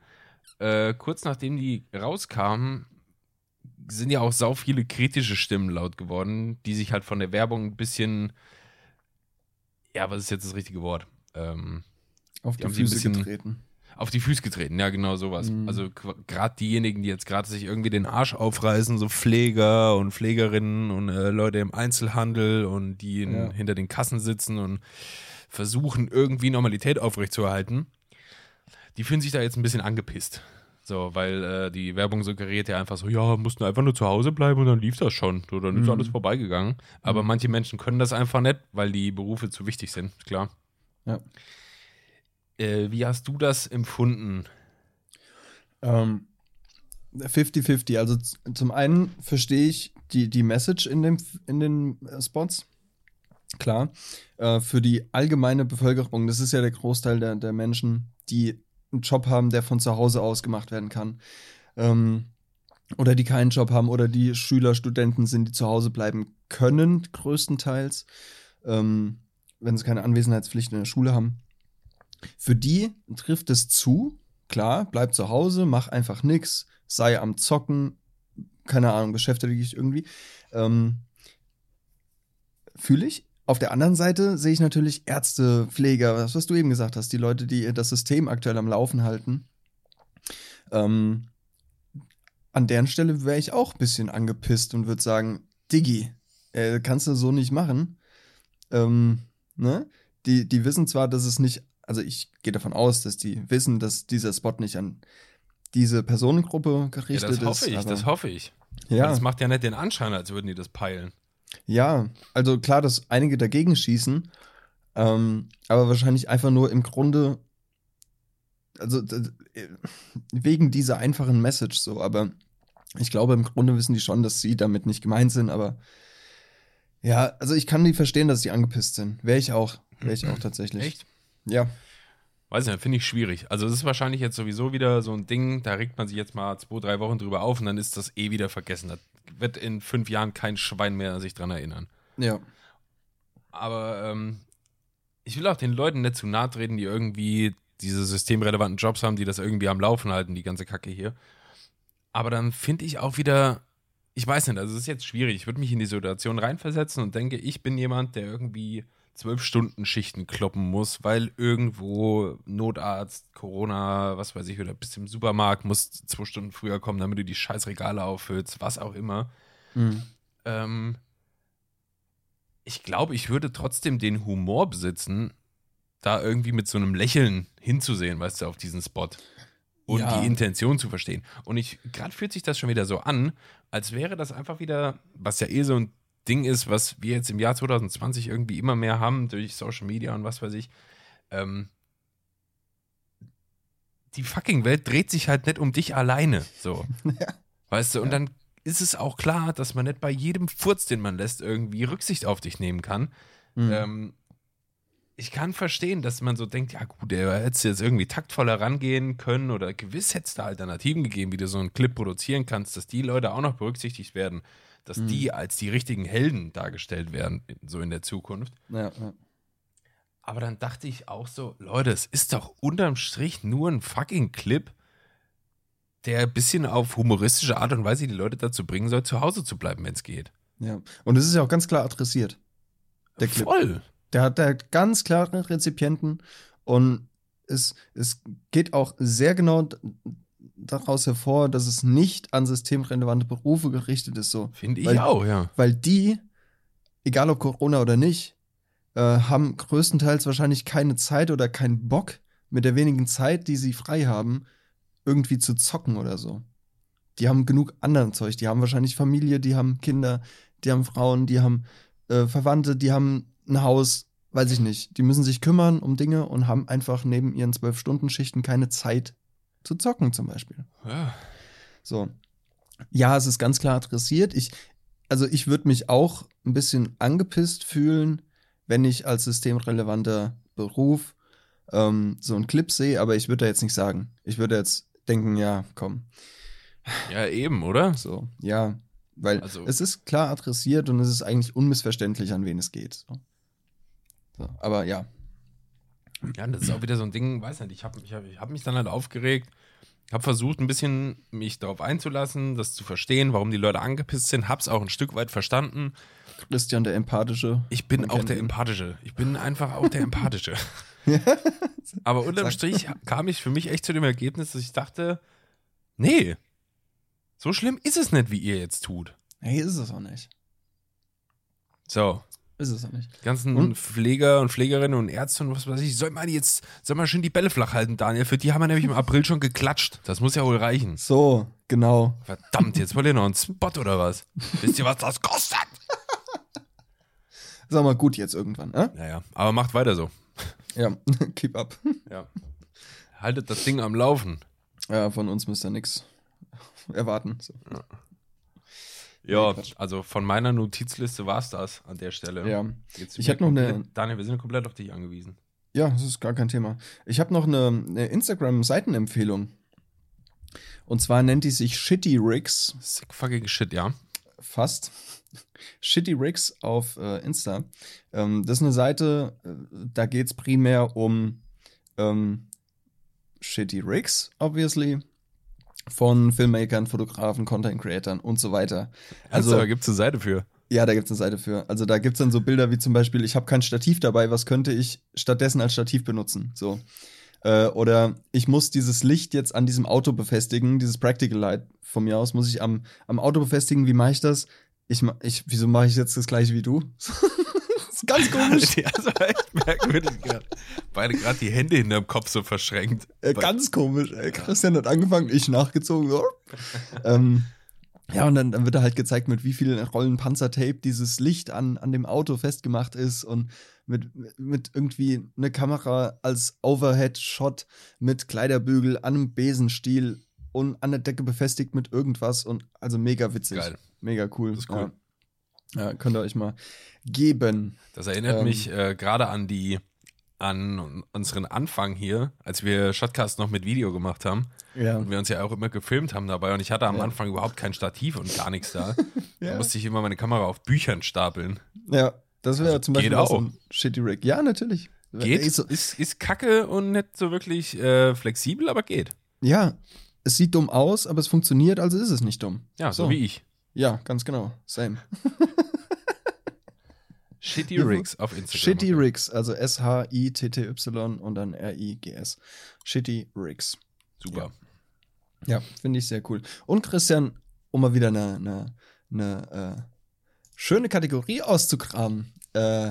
äh, kurz nachdem die rauskamen, sind ja auch sau viele kritische Stimmen laut geworden, die sich halt von der Werbung ein bisschen, ja, was ist jetzt das richtige Wort? Ähm, Auf Die die, Füße bisschen- getreten. Auf die Füße getreten, ja, genau sowas. Mhm. Also gerade diejenigen, die jetzt gerade sich irgendwie den Arsch aufreißen, so Pfleger und Pflegerinnen und äh, Leute im Einzelhandel und die in, Ja. hinter den Kassen sitzen und versuchen irgendwie Normalität aufrechtzuerhalten, die fühlen sich da jetzt ein bisschen angepisst. So, weil äh, die Werbung suggeriert ja einfach so, ja, mussten einfach nur zu Hause bleiben und dann lief das schon. So, dann ist Mhm. alles vorbeigegangen. Aber manche Menschen können das einfach nicht, weil die Berufe zu wichtig sind, klar. Ja. Äh, wie hast du das empfunden? Ähm, 50-50. Also zum einen verstehe ich die, die Message in, dem, in den äh, Spots. Klar. Äh, für die allgemeine Bevölkerung, das ist ja der Großteil der, der Menschen, die einen Job haben, der von zu Hause aus gemacht werden kann. Ähm, oder die keinen Job haben oder die Schüler, Studenten sind, die zu Hause bleiben können, größtenteils, ähm, wenn sie keine Anwesenheitspflicht in der Schule haben. Für die trifft es zu, klar, bleib zu Hause, mach einfach nix, sei am Zocken, keine Ahnung, beschäftige dich irgendwie. Ähm, Fühle ich. Auf der anderen Seite sehe ich natürlich Ärzte, Pfleger, was, was du eben gesagt hast, die Leute, die das System aktuell am Laufen halten. Ähm, an deren Stelle wäre ich auch ein bisschen angepisst und würde sagen, Diggi, äh, kannst du so nicht machen. Ähm, ne? Die, die wissen zwar, dass es nicht, also ich gehe davon aus, dass die wissen, dass dieser Spot nicht an diese Personengruppe Ja, gerichtet das hoffe ist. ich, das hoffe ich. Ja, Das macht ja nicht den Anschein, als würden die das peilen. ja, also klar, dass einige dagegen schießen, ähm, aber wahrscheinlich einfach nur im Grunde also wegen dieser einfachen Message so, aber ich glaube, im Grunde wissen die schon, dass sie damit nicht gemeint sind, aber ja, also ich kann die verstehen, dass die angepisst sind. Wäre ich auch. Wäre ich auch [CLEARS THROAT] tatsächlich. Echt? Ja. Weiß nicht, finde ich schwierig. Also es ist wahrscheinlich jetzt sowieso wieder so ein Ding, da regt man sich jetzt mal zwei, drei Wochen drüber auf und dann ist das eh wieder vergessen. Da wird in fünf Jahren kein Schwein mehr sich dran erinnern. Ja. Aber ähm, ich will auch den Leuten nicht zu nahe treten, die irgendwie diese systemrelevanten Jobs haben, die das irgendwie am Laufen halten, die ganze Kacke hier. Aber dann finde ich auch wieder, ich weiß nicht, also es ist jetzt schwierig. Ich würde mich in die Situation reinversetzen und denke, ich bin jemand, der irgendwie zwölf Stunden Schichten kloppen muss, weil irgendwo Notarzt, Corona, was weiß ich, oder bist im Supermarkt, musst zwei Stunden früher kommen, damit du die scheiß Regale auffüllst, was auch immer. Mhm. Ähm, ich glaube, ich würde trotzdem den Humor besitzen, da irgendwie mit so einem Lächeln hinzusehen, weißt du, auf diesen Spot. Und Ja. die Intention zu verstehen. Und ich, gerade fühlt sich das schon wieder so an, als wäre das einfach wieder, was ja eh so ein Ding ist, was wir jetzt im Jahr 2020 irgendwie immer mehr haben, durch Social Media und was weiß ich. Ähm, die fucking Welt dreht sich halt nicht um dich alleine. So. [LAUGHS] Weißt du, und dann ist es auch klar, dass man nicht bei jedem Furz, den man lässt, irgendwie Rücksicht auf dich nehmen kann. Mhm. Ähm, ich kann verstehen, dass man so denkt, ja gut, der hätte jetzt irgendwie taktvoller rangehen können oder gewiss hätte es da Alternativen gegeben, wie du so einen Clip produzieren kannst, dass die Leute auch noch berücksichtigt werden, dass Mhm. die als die richtigen Helden dargestellt werden, so in der Zukunft. ja, ja. Aber dann dachte ich auch so, Leute, es ist doch unterm Strich nur ein fucking Clip, der ein bisschen auf humoristische Art und Weise die Leute dazu bringen soll, zu Hause zu bleiben, wenn es geht. ja. Und es ist ja auch ganz klar adressiert. Der Clip. Voll. Der hat da ganz klare Rezipienten und es, es geht auch sehr genau daraus hervor, dass es nicht an systemrelevante Berufe gerichtet ist, so. Finde ich Weil- auch, ja. Weil die, egal ob Corona oder nicht, äh, haben größtenteils wahrscheinlich keine Zeit oder keinen Bock, mit der wenigen Zeit, die sie frei haben, irgendwie zu zocken oder so. Die haben genug anderen Zeug. Die haben wahrscheinlich Familie, die haben Kinder, die haben Frauen, die haben äh, Verwandte, die haben ein Haus, weiß ich nicht. Die müssen sich kümmern um Dinge und haben einfach neben ihren Zwölf-Stunden-Schichten keine Zeit zu zocken, zum Beispiel. ja. So. Ja, es ist ganz klar adressiert. Ich, also ich würde mich auch ein bisschen angepisst fühlen, wenn ich als systemrelevanter Beruf ähm, so einen Clip sehe, aber ich würde da jetzt nicht sagen. Ich würde jetzt denken, ja, komm, Ja, eben, oder? so, ja, weil Also- es ist klar adressiert und es ist eigentlich unmissverständlich, an wen es geht. So. So, aber ja, Ja, das ist auch wieder so ein Ding, weiß nicht, ich habe ich hab, ich hab mich dann halt aufgeregt, habe versucht, ein bisschen mich darauf einzulassen, das zu verstehen, warum die Leute angepisst sind, hab's auch ein Stück weit verstanden. Christian der Empathische. Ich bin auch der ihn. Empathische. Ich bin einfach auch der Empathische. [LAUGHS] Aber unterm Strich kam ich für mich echt zu dem Ergebnis, dass ich dachte, nee, so schlimm ist es nicht, wie ihr jetzt tut. Nee, ist es auch nicht. So, Ist es auch nicht. die ganzen Und? Pfleger und Pflegerinnen und Ärzte und was weiß ich, soll man jetzt, soll man schön die Bälle flach halten, Daniel? Für die haben wir nämlich im April schon geklatscht. Das muss ja wohl reichen. So, genau. Verdammt, jetzt wollt ihr noch einen Spot oder was? Wisst ihr, was das kostet? Sag mal gut jetzt irgendwann, äh? Naja, aber macht weiter so. Ja, [LAUGHS] keep up. Ja. Haltet das Ding am Laufen. Ja, von uns müsst ihr nix erwarten. So. Ja, Nee, Quatsch. also von meiner Notizliste war es das an der Stelle. Ja. Jetzt Ich wir noch eine- Daniel, wir sind komplett auf dich angewiesen. Ja, das ist gar kein Thema. Ich habe noch eine, eine Instagram-Seitenempfehlung. Und zwar nennt die sich Shitty Rigs. Sick fucking shit, ja. Fast. [LAUGHS] Shitty Rigs auf äh, Insta. Ähm, das ist eine Seite, äh, da geht es primär um ähm, Shitty Rigs, obviously. Von Filmmakern, Fotografen, Content Creatern und so weiter. Also, da gibt es eine Seite für. Ja, da gibt's eine Seite für. Also da gibt's dann so Bilder wie zum Beispiel, ich habe kein Stativ dabei, was könnte ich stattdessen als Stativ benutzen? So. Äh, oder ich muss dieses Licht jetzt an diesem Auto befestigen, dieses Practical Light von mir aus, muss ich am, am Auto befestigen. Wie mache ich das? Ich, ich, wieso mache ich jetzt das gleiche wie du? [LAUGHS] ist ganz [LAUGHS] komisch. Ja, das war echt merkwürdig gerade. Beide gerade die Hände hinterm Kopf so verschränkt. Äh, ganz komisch. Ey, Christian hat angefangen, ich nachgezogen. Ähm, Ja, und dann, dann wird da halt gezeigt, mit wie vielen Rollen Panzertape dieses Licht an, an dem Auto festgemacht ist und mit, mit irgendwie eine Kamera als Overhead-Shot mit Kleiderbügel an einem Besenstiel und an der Decke befestigt mit irgendwas und also mega witzig. Geil. Mega cool. Das ist cool. Ja. Ja, könnt ihr euch mal geben. Das erinnert Ähm. mich äh, gerade an die an unseren Anfang hier, als wir Shotcast noch mit Video gemacht haben Ja. und wir uns ja auch immer gefilmt haben dabei und ich hatte am Ja. Anfang überhaupt kein Stativ und gar nichts da. [LAUGHS] Da Ja. musste ich immer meine Kamera auf Büchern stapeln. Ja, das wäre Also zum Beispiel auch so ein Shitty Rig. Ja, natürlich. Geht, so, ist, ist kacke und nicht so wirklich äh, flexibel, aber geht. ja, es sieht dumm aus, aber es funktioniert, also ist es nicht dumm. Ja, so, wie ich. Ja, ganz genau. Same. [LAUGHS] Shitty Ja, Rigs auf Instagram. Shitty Rigs, also S-H-I-T-T-Y und dann R-I-G-S. Shitty Rigs. Super. Ja, finde ich sehr cool. Und Christian, um mal wieder eine, eine, eine äh, schöne Kategorie auszukramen. Äh,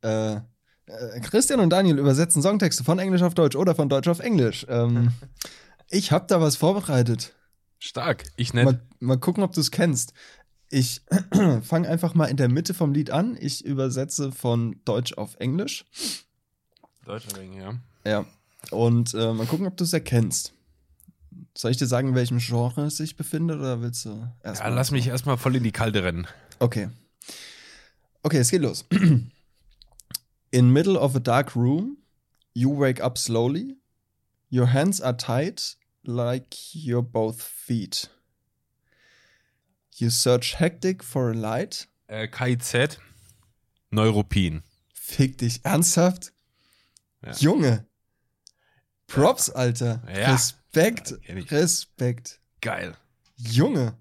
äh, Christian und Daniel übersetzen Songtexte von Englisch auf Deutsch oder von Deutsch auf Englisch. Ähm, [LAUGHS] ich habe da was vorbereitet. Stark. Ich nicht. Mal, mal gucken, ob du es kennst. Ich [CLEARS THROAT] fange einfach mal in der Mitte vom Lied an. Ich übersetze von Deutsch auf Englisch. Deutscher Ring, ja. Ja. Und äh, mal gucken, ob du es erkennst. Soll ich dir sagen, in welchem Genre es sich befindet oder willst du erst Ja, mal- lass mich erstmal voll in die Kalte rennen. Okay. Okay, es geht los. [CLEARS THROAT] In middle of a dark room, you wake up slowly. Your hands are tied like your both feet. You search hectic for a light. Äh, KIZ, Neuropin. Fick dich ernsthaft? Ja. Junge. Props, Alter. Ja. Respekt. Ja, ich. Respekt. Geil. Junge.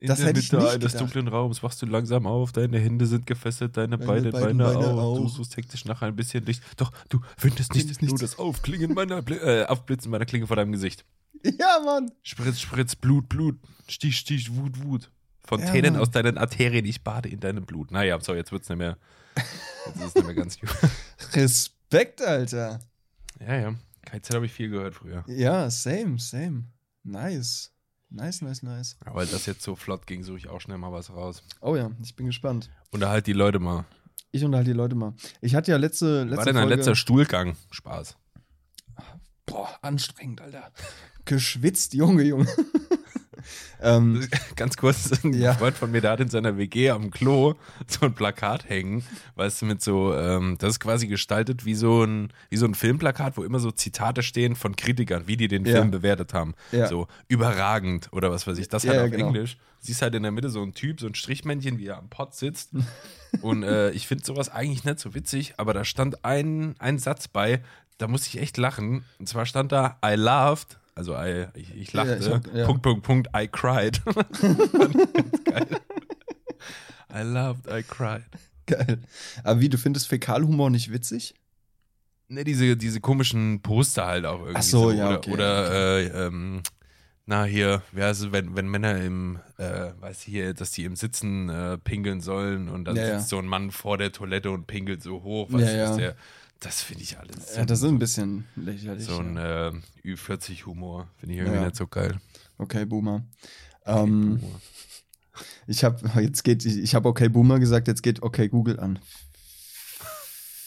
In Das der hätte ich Mitte nicht eines gedacht. dunklen Raums wachst du langsam auf, deine Hände sind gefesselt, deine, Deine beiden Beine, Beine auf. Du suchst hektisch nach ein bisschen Licht. Doch, du findest nicht Findest nur nichts. das Aufklingen meiner, äh, Aufblitzen meiner Klinge vor deinem Gesicht. [LAUGHS] Ja, Mann. Spritz, Spritz, Blut, Blut, Stich, Stich, Wut, Wut. Fontänen Ja, aus deinen Arterien, ich bade in deinem Blut. Naja, so, jetzt wird's nicht mehr. Jetzt ist es nicht mehr ganz gut. [LAUGHS] Respekt, Alter. Ja, ja. KZ habe ich viel gehört früher. Ja, same, same. Nice. Nice, nice, nice. Aber weil das jetzt so flott ging, suche ich auch schnell mal was raus. Oh ja, ich bin gespannt. Unterhalt die Leute mal. Ich unterhalte die Leute mal. Ich hatte ja letzte, letzte War denn ein Folge, letzter Stuhlgang? Spaß. Boah, anstrengend, Alter. Geschwitzt, Junge, Junge. [LAUGHS] ähm, [LAUGHS] Ganz kurz, ein Ja. Freund von mir, der hat in seiner WG am Klo so ein Plakat hängen, weißt du, mit so, ähm, das ist quasi gestaltet wie so ein, wie so ein Filmplakat, wo immer so Zitate stehen von Kritikern, wie die den Ja. Film bewertet haben. Ja. So überragend oder was weiß ich. Das halt auf genau. Englisch. Siehst halt in der Mitte so ein Typ, so ein Strichmännchen, wie er am Pott sitzt. [LAUGHS] Und äh, ich finde sowas eigentlich nicht so witzig, aber da stand ein, ein Satz bei, da musste ich echt lachen. Und zwar stand da, I laughed, also I, ich, ich Ja, lachte, ich hab- ja. Punkt, Punkt, Punkt, I cried. [LAUGHS] Geil. I loved, I cried. geil. Aber wie, du findest Fäkalhumor nicht witzig? Ne, diese, diese komischen Poster halt auch irgendwie. Ach so, ja, Oder, okay, oder Äh, ähm, na hier, wie heißt es, wenn, wenn Männer im, äh, weiß ich hier, dass die im Sitzen äh, pinkeln sollen und dann Ja, ja. sitzt so ein Mann vor der Toilette und pinkelt so hoch, Ja, du, ja. dass der, das finde ich alles. Ja, das ist ein bisschen lächerlich. so ein äh, Ü40-Humor, finde ich irgendwie Ja. nicht so geil. Okay, Boomer. Ähm, Humor. ich habe jetzt geht, ich, ich habe okay Boomer gesagt, jetzt geht okay Google an.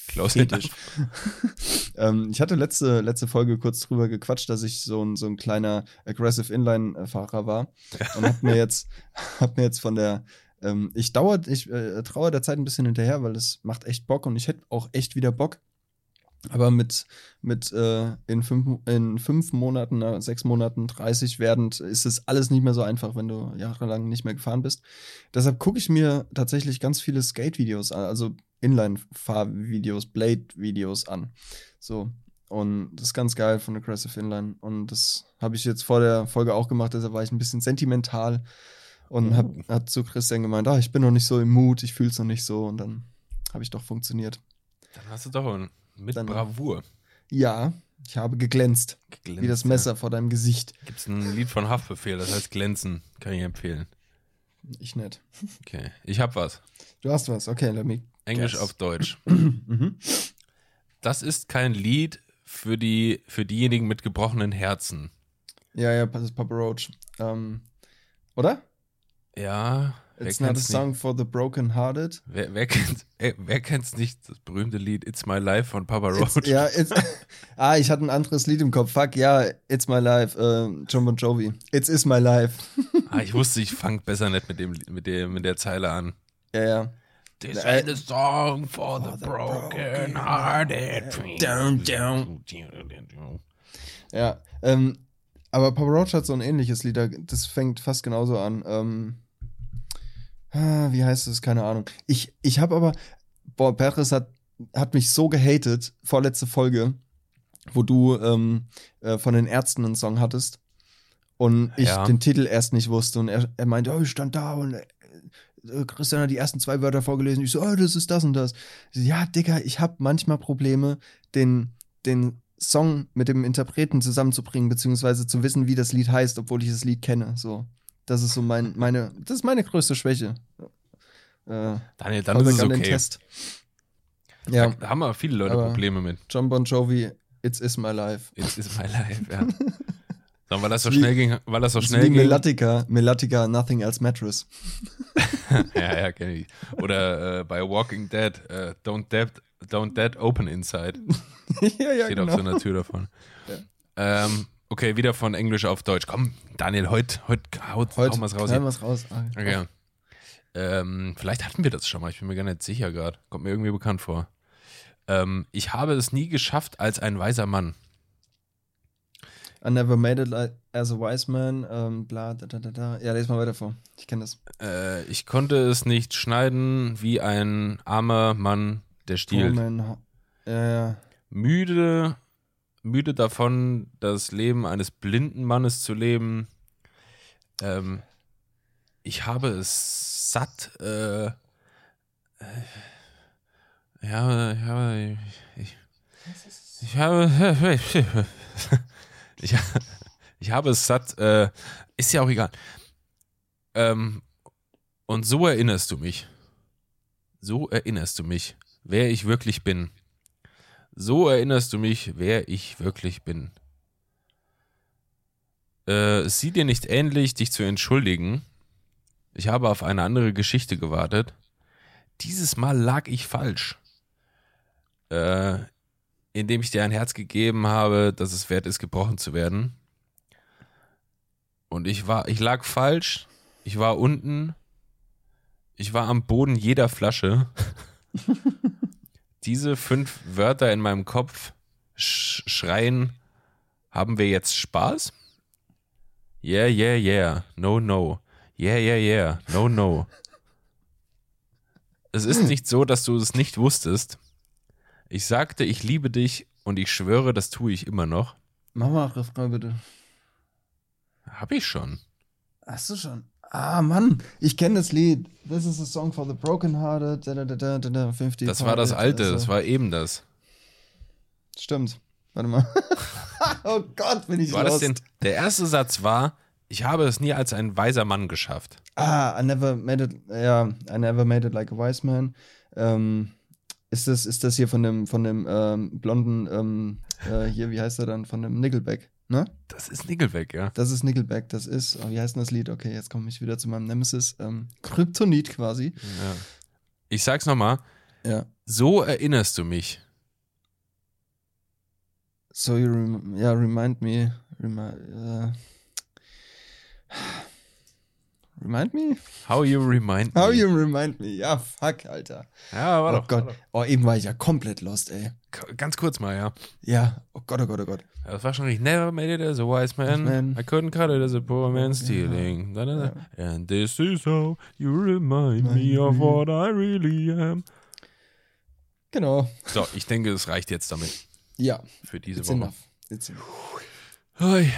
Klaus [LAUGHS] ähm, ich hatte letzte, letzte Folge kurz drüber gequatscht, dass ich so ein, so ein kleiner Aggressive Inline-Fahrer war. Und hab mir jetzt, [LAUGHS] hab mir jetzt von der, ähm, ich dauer, ich äh, traue der Zeit ein bisschen hinterher, weil es macht echt Bock und ich hätte auch echt wieder Bock. Aber mit, mit äh, in, fünf, in fünf Monaten, äh, sechs Monaten 30 werdend, ist es alles nicht mehr so einfach, wenn du jahrelang nicht mehr gefahren bist. Deshalb gucke ich mir tatsächlich ganz viele Skate-Videos an, also Inline-Fahrvideos, Blade-Videos an. So. Und das ist ganz geil von Aggressive Inline. Und das habe ich jetzt vor der Folge auch gemacht, deshalb war ich ein bisschen sentimental und hab, Oh. hat zu Christian gemeint, ah, ich bin noch nicht so im Mut, ich fühle es noch nicht so. Und dann habe ich doch funktioniert. Dann hast du doch ein, mit Dann- Bravour Ja, ich habe geglänzt, geglänzt. wie das Messer vor deinem Gesicht. Gibt es ein Lied von Haftbefehl, das heißt Glänzen. Kann ich empfehlen. Ich nicht. Okay. Ich hab was. Du hast was, okay, let me. Englisch Guess. auf Deutsch. [CLEARS THROAT] Mhm. Das ist kein Lied für, die, für diejenigen mit gebrochenen Herzen. Ja, ja, das ist Papa Roach. Ähm, oder? Ja. It's not a song nicht? for the broken hearted. Wer, wer kennt wer kennt's nicht? Das berühmte Lied It's My Life von Papa Roach. It's, ja, it's, [LAUGHS] ah, ich hatte ein anderes Lied im Kopf. Fuck, ja, It's My Life, äh, John Bon Jovi. It's is my life. [LAUGHS] Ah, ich [LAUGHS] wusste, ich fang besser nicht mit dem mit dem mit der Zeile an. Ja, ja. This Äh, ain't a song for the broken hearted. Down, down. Ja, ähm, aber Papa Roach hat so ein ähnliches Lied, da- das fängt fast genauso an. Ähm, wie heißt es? Keine Ahnung. Ich, ich habe aber, boah, Petres hat, hat mich so gehatet, vorletzte Folge, wo du ähm, äh, von den Ärzten einen Song hattest und ich Ja. den Titel erst nicht wusste und er, er meinte, oh, ich stand da und äh, Christian hat die ersten zwei Wörter vorgelesen. Ich so, oh, das ist das und das. So, ja, Digga, ich habe manchmal Probleme, den, den Song mit dem Interpreten zusammenzubringen, beziehungsweise zu wissen, wie das Lied heißt, obwohl ich das Lied kenne. So, das ist so mein, meine, das ist meine größte Schwäche. Äh, Daniel, dann ist es an den okay. Test. Ja, Da, haben aber viele Leute Aber- Probleme mit. John Bon Jovi, It's Is My Life. It's is my life, ja. [LAUGHS] So, weil das so schnell ging, weil das so schnell ging. Melatica, Melatica, Nothing Else Mattress. [LAUGHS] ja, ja, kenne ich. Oder äh, bei Walking Dead, äh, don't, dead, don't Dead Open Inside. [LAUGHS] ja, ja, Steht genau. auf so einer Tür davon. Ähm, okay, wieder von Englisch auf Deutsch. Komm, Daniel, heute heut, haut, Heute hauen wir's raus. Hier. wir's raus. Okay. Ähm, vielleicht hatten wir das schon mal, ich bin mir gar nicht sicher gerade. Kommt mir irgendwie bekannt vor. Ähm, ich habe es nie geschafft als ein weiser Mann. I never made it like, as a wise man, ähm, bla, da, da, da, da. Ja, lese mal weiter vor. Ich kenne das. Äh, ich konnte es nicht schneiden wie ein armer Mann, der stiehlt. Ho- Ja, ja. müde, müde davon, das Leben eines blinden Mannes zu leben. Ähm, ich habe es satt. Äh, äh, ja, ja, ich, ich habe, [LAUGHS] ich, ich habe es satt. Äh, ist ja auch egal. Ähm, und so erinnerst du mich. So erinnerst du mich, wer ich wirklich bin. So erinnerst du mich, wer ich wirklich bin. Äh, es sieht dir nicht ähnlich, dich zu entschuldigen. Ich habe auf eine andere Geschichte gewartet. Dieses Mal lag ich falsch. Äh, indem ich dir ein Herz gegeben habe, dass es wert ist, gebrochen zu werden. Und ich war, ich lag falsch. Ich war unten. Ich war am Boden jeder Flasche. [LAUGHS] Diese fünf Wörter in meinem Kopf sch schreien, haben wir jetzt Spaß? Yeah, yeah, yeah. No, no. Yeah, yeah, yeah. No, no. Es ist nicht so, dass du es nicht wusstest. Ich sagte, ich liebe dich und ich schwöre, das tue ich immer noch. Mach mal Refrain bitte. Hab ich schon. Hast du schon? Ah, Mann, ich kenne das Lied. This is a song for the brokenhearted. Da, da, da, da, da, da, 50 Das war das alte, also- das war eben das. Stimmt. Warte mal. [LAUGHS] oh Gott, bin ich War das lost. denn? Der erste Satz war, ich habe es nie als ein weiser Mann geschafft. Ah, I never made it, ja, I never made it like a wise man. Ähm, ist das, ist das hier von dem, von dem ähm, blonden, ähm, äh, hier, wie heißt er dann, von dem Nickelback, ne? Das ist Nickelback, ja. Das ist Nickelback, das ist, oh, wie heißt denn das Lied? Okay, jetzt komme ich wieder zu meinem Nemesis, ähm, Kryptonit quasi. ja. Ich sag's nochmal, Ja. so erinnerst du mich. So, you rem ja, remind me, remi äh, remind me? How you remind How me. you remind me? Ja, fuck, Alter. ja, war oh doch. Gott. War Oh, eben war ich ja komplett lost, ey. Ganz kurz mal, ja. Ja, oh Gott, oh Gott, oh Gott. Ja, Das war schon richtig. Never made it as a wise man. man. I couldn't cut it as a poor man stealing. Da, da, da. And this is how you remind me of what I really am. Genau. So, ich denke, es reicht jetzt damit Ja, für diese it's Woche. enough. It's enough. Hast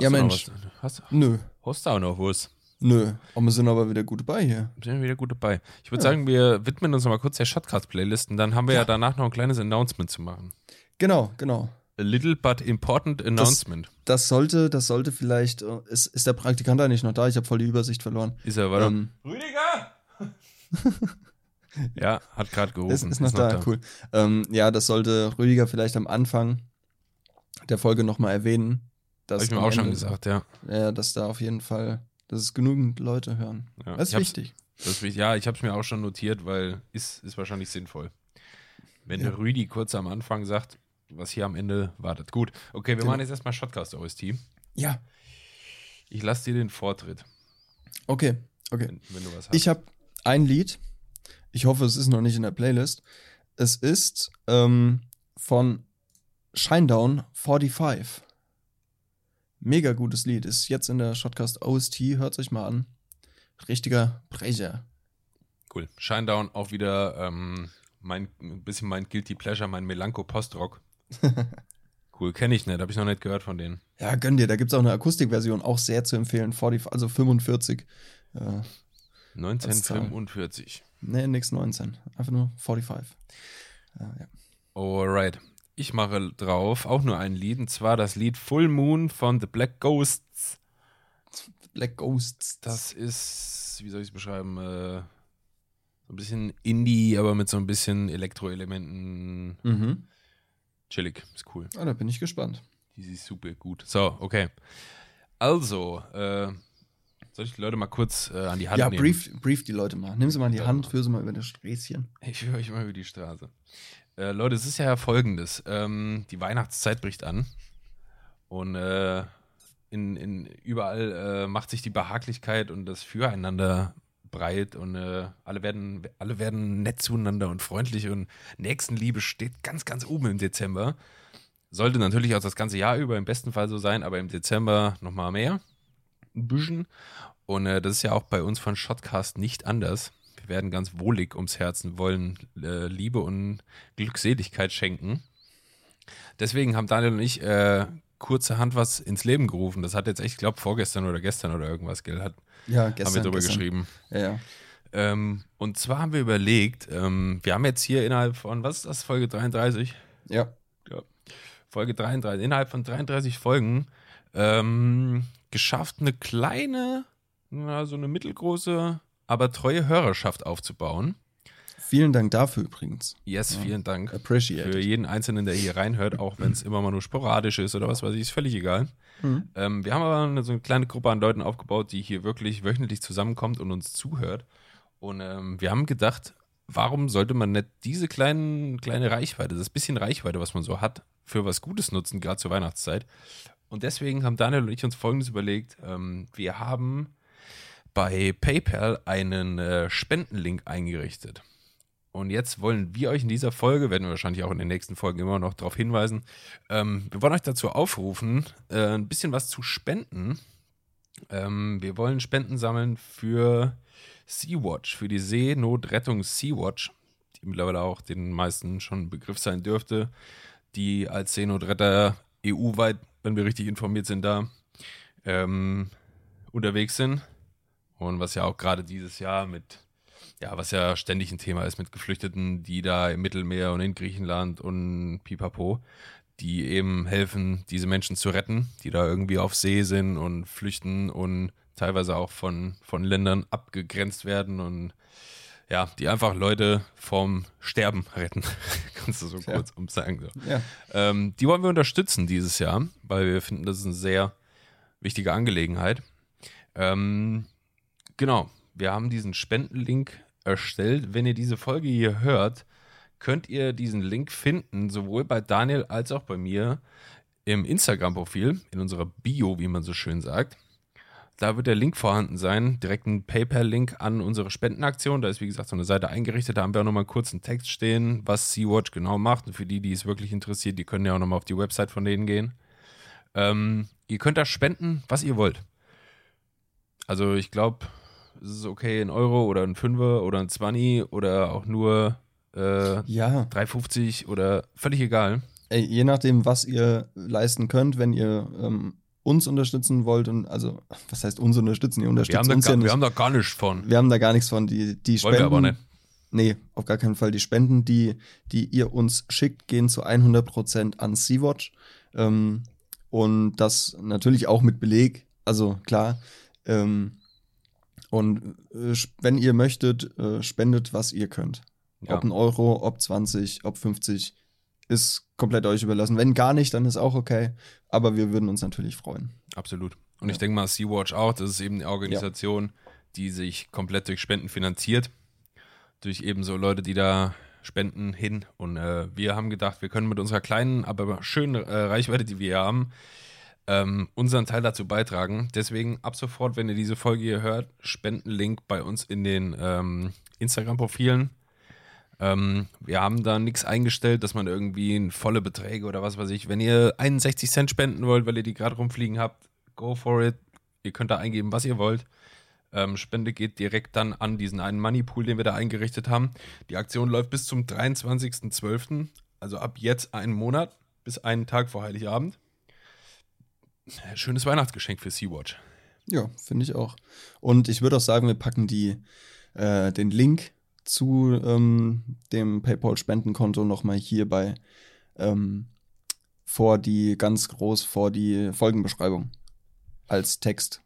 Ja, du Mensch. was? Hast, Nö, hast du auch noch was? nö. Aber wir sind aber wieder gut dabei hier. Sind wir wieder gut dabei. Ich würde Ja. sagen, wir widmen uns noch mal kurz der Shotcast-Playlist und dann haben wir ja. danach noch ein kleines Announcement zu machen. Genau, genau. A little but important announcement. Das sollte, das sollte vielleicht. äh, Ist, ist der Praktikant eigentlich noch da? Ich habe voll die Übersicht verloren. ist er, warte. Ähm, Rüdiger! [LAUGHS] ja, hat gerade gerufen. ist, ist noch da, cool. Ähm, ja, das sollte Rüdiger vielleicht am Anfang der Folge nochmal erwähnen. Habe ich mir auch schon Ende- gesagt, ja. Ja, dass da auf jeden Fall dass es genügend Leute hören. Ja, Das ist wichtig. Das ist. Ja, ich habe es mir auch schon notiert, weil ist, ist wahrscheinlich sinnvoll. Wenn Ja. der Rüdi kurz am Anfang sagt, was hier am Ende wartet. Gut, okay, wir Genau. machen jetzt erstmal Shotcast OST. Ja. Ich lasse dir den Vortritt, Okay, okay. wenn, wenn du was hast. Ich habe ein Lied. Ich hoffe, es ist noch nicht in der Playlist. Es ist ähm, von Shinedown 45. Mega gutes Lied. Ist jetzt in der Shotcast OST. Hört euch mal an. Richtiger Brecher. cool. Shinedown auch wieder ähm, mein, ein bisschen mein Guilty Pleasure, mein Melanco Postrock. [LAUGHS] cool, kenne ich nicht, habe ich noch nicht gehört von denen. Ja, gönn dir. Da gibt es auch eine Akustikversion. Auch sehr zu empfehlen. 40, also 45. Äh, 1945. nee, nix 19. Einfach nur 45. Äh, ja. Alright. Ich mache drauf auch nur ein Lied, und zwar das Lied Full Moon von The Black Ghosts. Black Ghosts. Das ist, wie soll ich es beschreiben, äh, so ein bisschen Indie, aber mit so ein bisschen Elektroelementen. Mhm. Chillig, ist cool. Ah, da bin ich gespannt. Die ist super gut. So, okay. Also, äh, soll ich die Leute mal kurz äh, an die Hand ja, nehmen? brief, brief die Leute mal. Nimm sie mal in die Ja. Hand, führ sie mal über das Sträßchen. Ich führe euch mal über die Straße. Äh, Leute, es ist ja folgendes. Ähm, die Weihnachtszeit bricht an. Und äh, in, in, überall äh, macht sich die Behaglichkeit und das Füreinander breit und äh, alle, werden, alle werden nett zueinander und freundlich und Nächstenliebe steht ganz, ganz oben im Dezember. Sollte natürlich auch das ganze Jahr über im besten Fall so sein, aber im Dezember nochmal mehr. Ein bisschen. Und äh, das ist ja auch bei uns von Shotcast nicht anders. Werden ganz wohlig ums Herzen, wollen äh, Liebe und Glückseligkeit schenken. Deswegen haben Daniel und ich äh, kurzerhand was ins Leben gerufen. Das hat jetzt echt, ich glaube, vorgestern oder gestern oder irgendwas, gell, hat, Ja, gestern. haben wir drüber gestern. geschrieben. Ja, ja. Ähm, und zwar haben wir überlegt, ähm, wir haben jetzt hier innerhalb von, was ist das, Folge 33? Ja. Folge 33, innerhalb von 33 Folgen ähm, geschafft, eine kleine, na, so eine mittelgroße, aber treue Hörerschaft aufzubauen. Vielen Dank dafür übrigens. Yes, Ja. vielen Dank. Appreciate. Für jeden Einzelnen, der hier reinhört, auch wenn es immer mal nur sporadisch ist oder was weiß ich, ist völlig egal. Mhm. Ähm, wir haben aber eine, so eine kleine Gruppe an Leuten aufgebaut, die hier wirklich wöchentlich zusammenkommt und uns zuhört. Und ähm, wir haben gedacht, warum sollte man nicht diese kleinen, kleine Reichweite, das bisschen Reichweite, was man so hat, für was Gutes nutzen, gerade zur Weihnachtszeit. Und deswegen haben Daniel und ich uns Folgendes überlegt. Ähm, wir haben bei PayPal einen äh, Spendenlink eingerichtet. Und jetzt wollen wir euch in dieser Folge, werden wir wahrscheinlich auch in den nächsten Folgen immer noch darauf hinweisen, ähm, wir wollen euch dazu aufrufen, äh, ein bisschen was zu spenden. Ähm, wir wollen Spenden sammeln für Sea-Watch, für die Seenotrettung Sea-Watch, die mittlerweile auch den meisten schon ein Begriff sein dürfte, die als Seenotretter EU-weit, wenn wir richtig informiert sind, da ähm, unterwegs sind. Und was ja auch gerade dieses Jahr mit, ja, was ja ständig ein Thema ist mit Geflüchteten, die da im Mittelmeer und in Griechenland und pipapo, die eben helfen, diese Menschen zu retten, die da irgendwie auf See sind und flüchten und teilweise auch von, von Ländern abgegrenzt werden und ja, die einfach Leute vom Sterben retten. [LAUGHS] Kannst du so Tja. kurz umsagen. So. Ja. Ähm, die wollen wir unterstützen dieses Jahr, weil wir finden, das ist eine sehr wichtige Angelegenheit. Ähm, genau, wir haben diesen Spendenlink erstellt. Wenn ihr diese Folge hier hört, könnt ihr diesen Link finden, sowohl bei Daniel als auch bei mir im Instagram-Profil, in unserer Bio, wie man so schön sagt. Da wird der Link vorhanden sein, direkt ein PayPal-Link an unsere Spendenaktion. Da ist, wie gesagt, so eine Seite eingerichtet. Da haben wir auch nochmal kurz einen Text stehen, was Sea-Watch genau macht. Und für die, die es wirklich interessiert, die können ja auch nochmal auf die Website von denen gehen. Ähm, ihr könnt da spenden, was ihr wollt. Also ich glaube, es ist okay, ein Euro oder ein Fünfer oder ein Zwanni oder auch nur äh, Ja. 3,50 oder völlig egal. Ey, je nachdem, was ihr leisten könnt, wenn ihr ähm, uns unterstützen wollt und also, was heißt uns unterstützen? Ihr Wir unterstützt haben, da, uns gar- ja nicht. wir haben da gar nichts von. wir haben da gar nichts von. Die, die Wollen wir Spenden. aber nicht. Nee, auf gar keinen Fall. Die Spenden, die, die ihr uns schickt, gehen zu 100% an Sea-Watch. Ähm, und das natürlich auch mit Beleg. Also klar. Ähm, und äh, wenn ihr möchtet, äh, spendet, was ihr könnt. Ja. Ob ein Euro, ob 20, ob 50, ist komplett euch überlassen. Wenn gar nicht, dann ist auch okay. Aber wir würden uns natürlich freuen. Absolut. Und ich denke mal, Sea-Watch auch. Das ist eben eine Organisation, die sich komplett durch Spenden finanziert. Durch eben so Leute, die da spenden hin. Und äh, wir haben gedacht, wir können mit unserer kleinen, aber schönen äh, Reichweite, die wir hier haben, ähm, unseren Teil dazu beitragen. Deswegen ab sofort, wenn ihr diese Folge hier hört, Spendenlink bei uns in den ähm, Instagram-Profilen. Ähm, wir haben da nichts eingestellt, dass man irgendwie volle Beträge oder was weiß ich. Wenn ihr 61 Cent spenden wollt, weil ihr die gerade rumfliegen habt, go for it. Ihr könnt da eingeben, was ihr wollt. Ähm, Spende geht direkt dann an diesen einen Moneypool, den wir da eingerichtet haben. Die Aktion läuft bis zum 23.12., also ab jetzt einen Monat, bis einen Tag vor Heiligabend. Schönes Weihnachtsgeschenk für Sea-Watch. Ja, finde ich auch. Und ich würde auch sagen, wir packen die, äh, den Link zu ähm, dem PayPal-Spendenkonto nochmal hier bei ähm, vor die, ganz groß vor die Folgenbeschreibung als Text.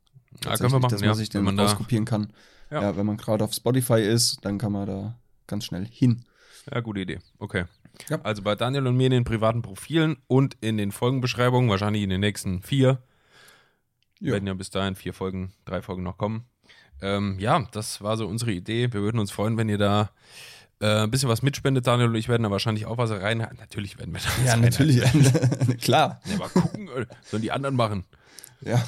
Ja, können wir machen, dass man ja, sich den man da- rauskopieren kann. Ja. Ja. wenn man gerade auf Spotify ist, dann kann man da ganz schnell hin. Ja, gute Idee. Okay. Ja. Also bei Daniel und mir in den privaten Profilen und in den Folgenbeschreibungen, wahrscheinlich in den nächsten vier, Ja. werden ja bis dahin vier Folgen, drei Folgen noch kommen. Ähm, ja, das war so unsere Idee. Wir würden uns freuen, wenn ihr da äh, ein bisschen was mitspendet. Daniel und ich werden da wahrscheinlich auch was rein. Natürlich werden wir da Ja, natürlich. [LAUGHS] Klar. Ja, aber gucken, äh, sollen die anderen machen. Ja,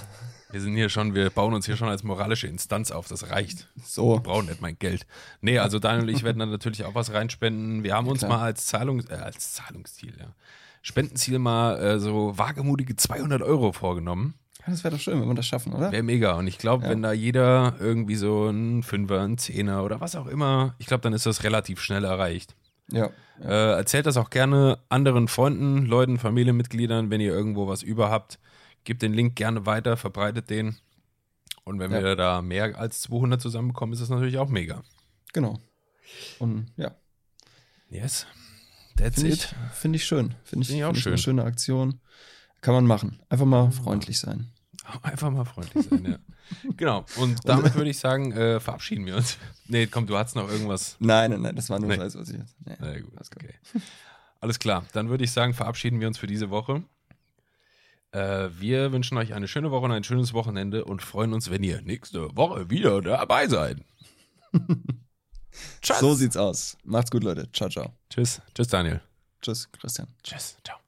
Wir sind hier schon, wir bauen uns hier schon als moralische Instanz auf. Das reicht. so. Wir brauchen nicht mein Geld. Nee, also Daniel und ich werden dann natürlich auch was reinspenden. Wir haben uns klar. mal als Zahlung, äh, als Zahlungsziel, ja. Spendenziel mal äh, so wagemutige 200 Euro vorgenommen. Ja, das wäre doch schön, wenn wir das schaffen, oder? Wäre mega. Und ich glaube, Ja. wenn da jeder irgendwie so ein Fünfer, ein Zehner oder was auch immer, ich glaube, dann ist das relativ schnell erreicht. Ja. Äh, erzählt das auch gerne anderen Freunden, Leuten, Familienmitgliedern, wenn ihr irgendwo was über habt. Gebt den Link gerne weiter, verbreitet den. Und wenn Ja. wir da mehr als 200 zusammenbekommen, ist das natürlich auch mega. Genau. Und ja, Yes. That's finde it. ich, find ich schön. Finde ich, Find ich auch find schön. eine schöne Aktion. Kann man machen. Einfach mal freundlich sein. [LAUGHS] Einfach mal freundlich sein, ja. [LAUGHS] Genau. Und damit würde ich sagen, äh, verabschieden wir uns. Nee, komm, du hast noch irgendwas. [LAUGHS] Nein, nein, nein, das war nur Nee. Scheiß, was ich jetzt. Nee. Na gut, okay. Alles klar. Dann würde ich sagen, verabschieden wir uns für diese Woche. Äh, wir wünschen euch eine schöne Woche und ein schönes Wochenende und freuen uns, wenn ihr nächste Woche wieder dabei seid. [LAUGHS] So sieht's aus. Macht's gut, Leute. Ciao, ciao. Tschüss. Tschüss, Daniel. Tschüss, Christian. Tschüss. Ciao.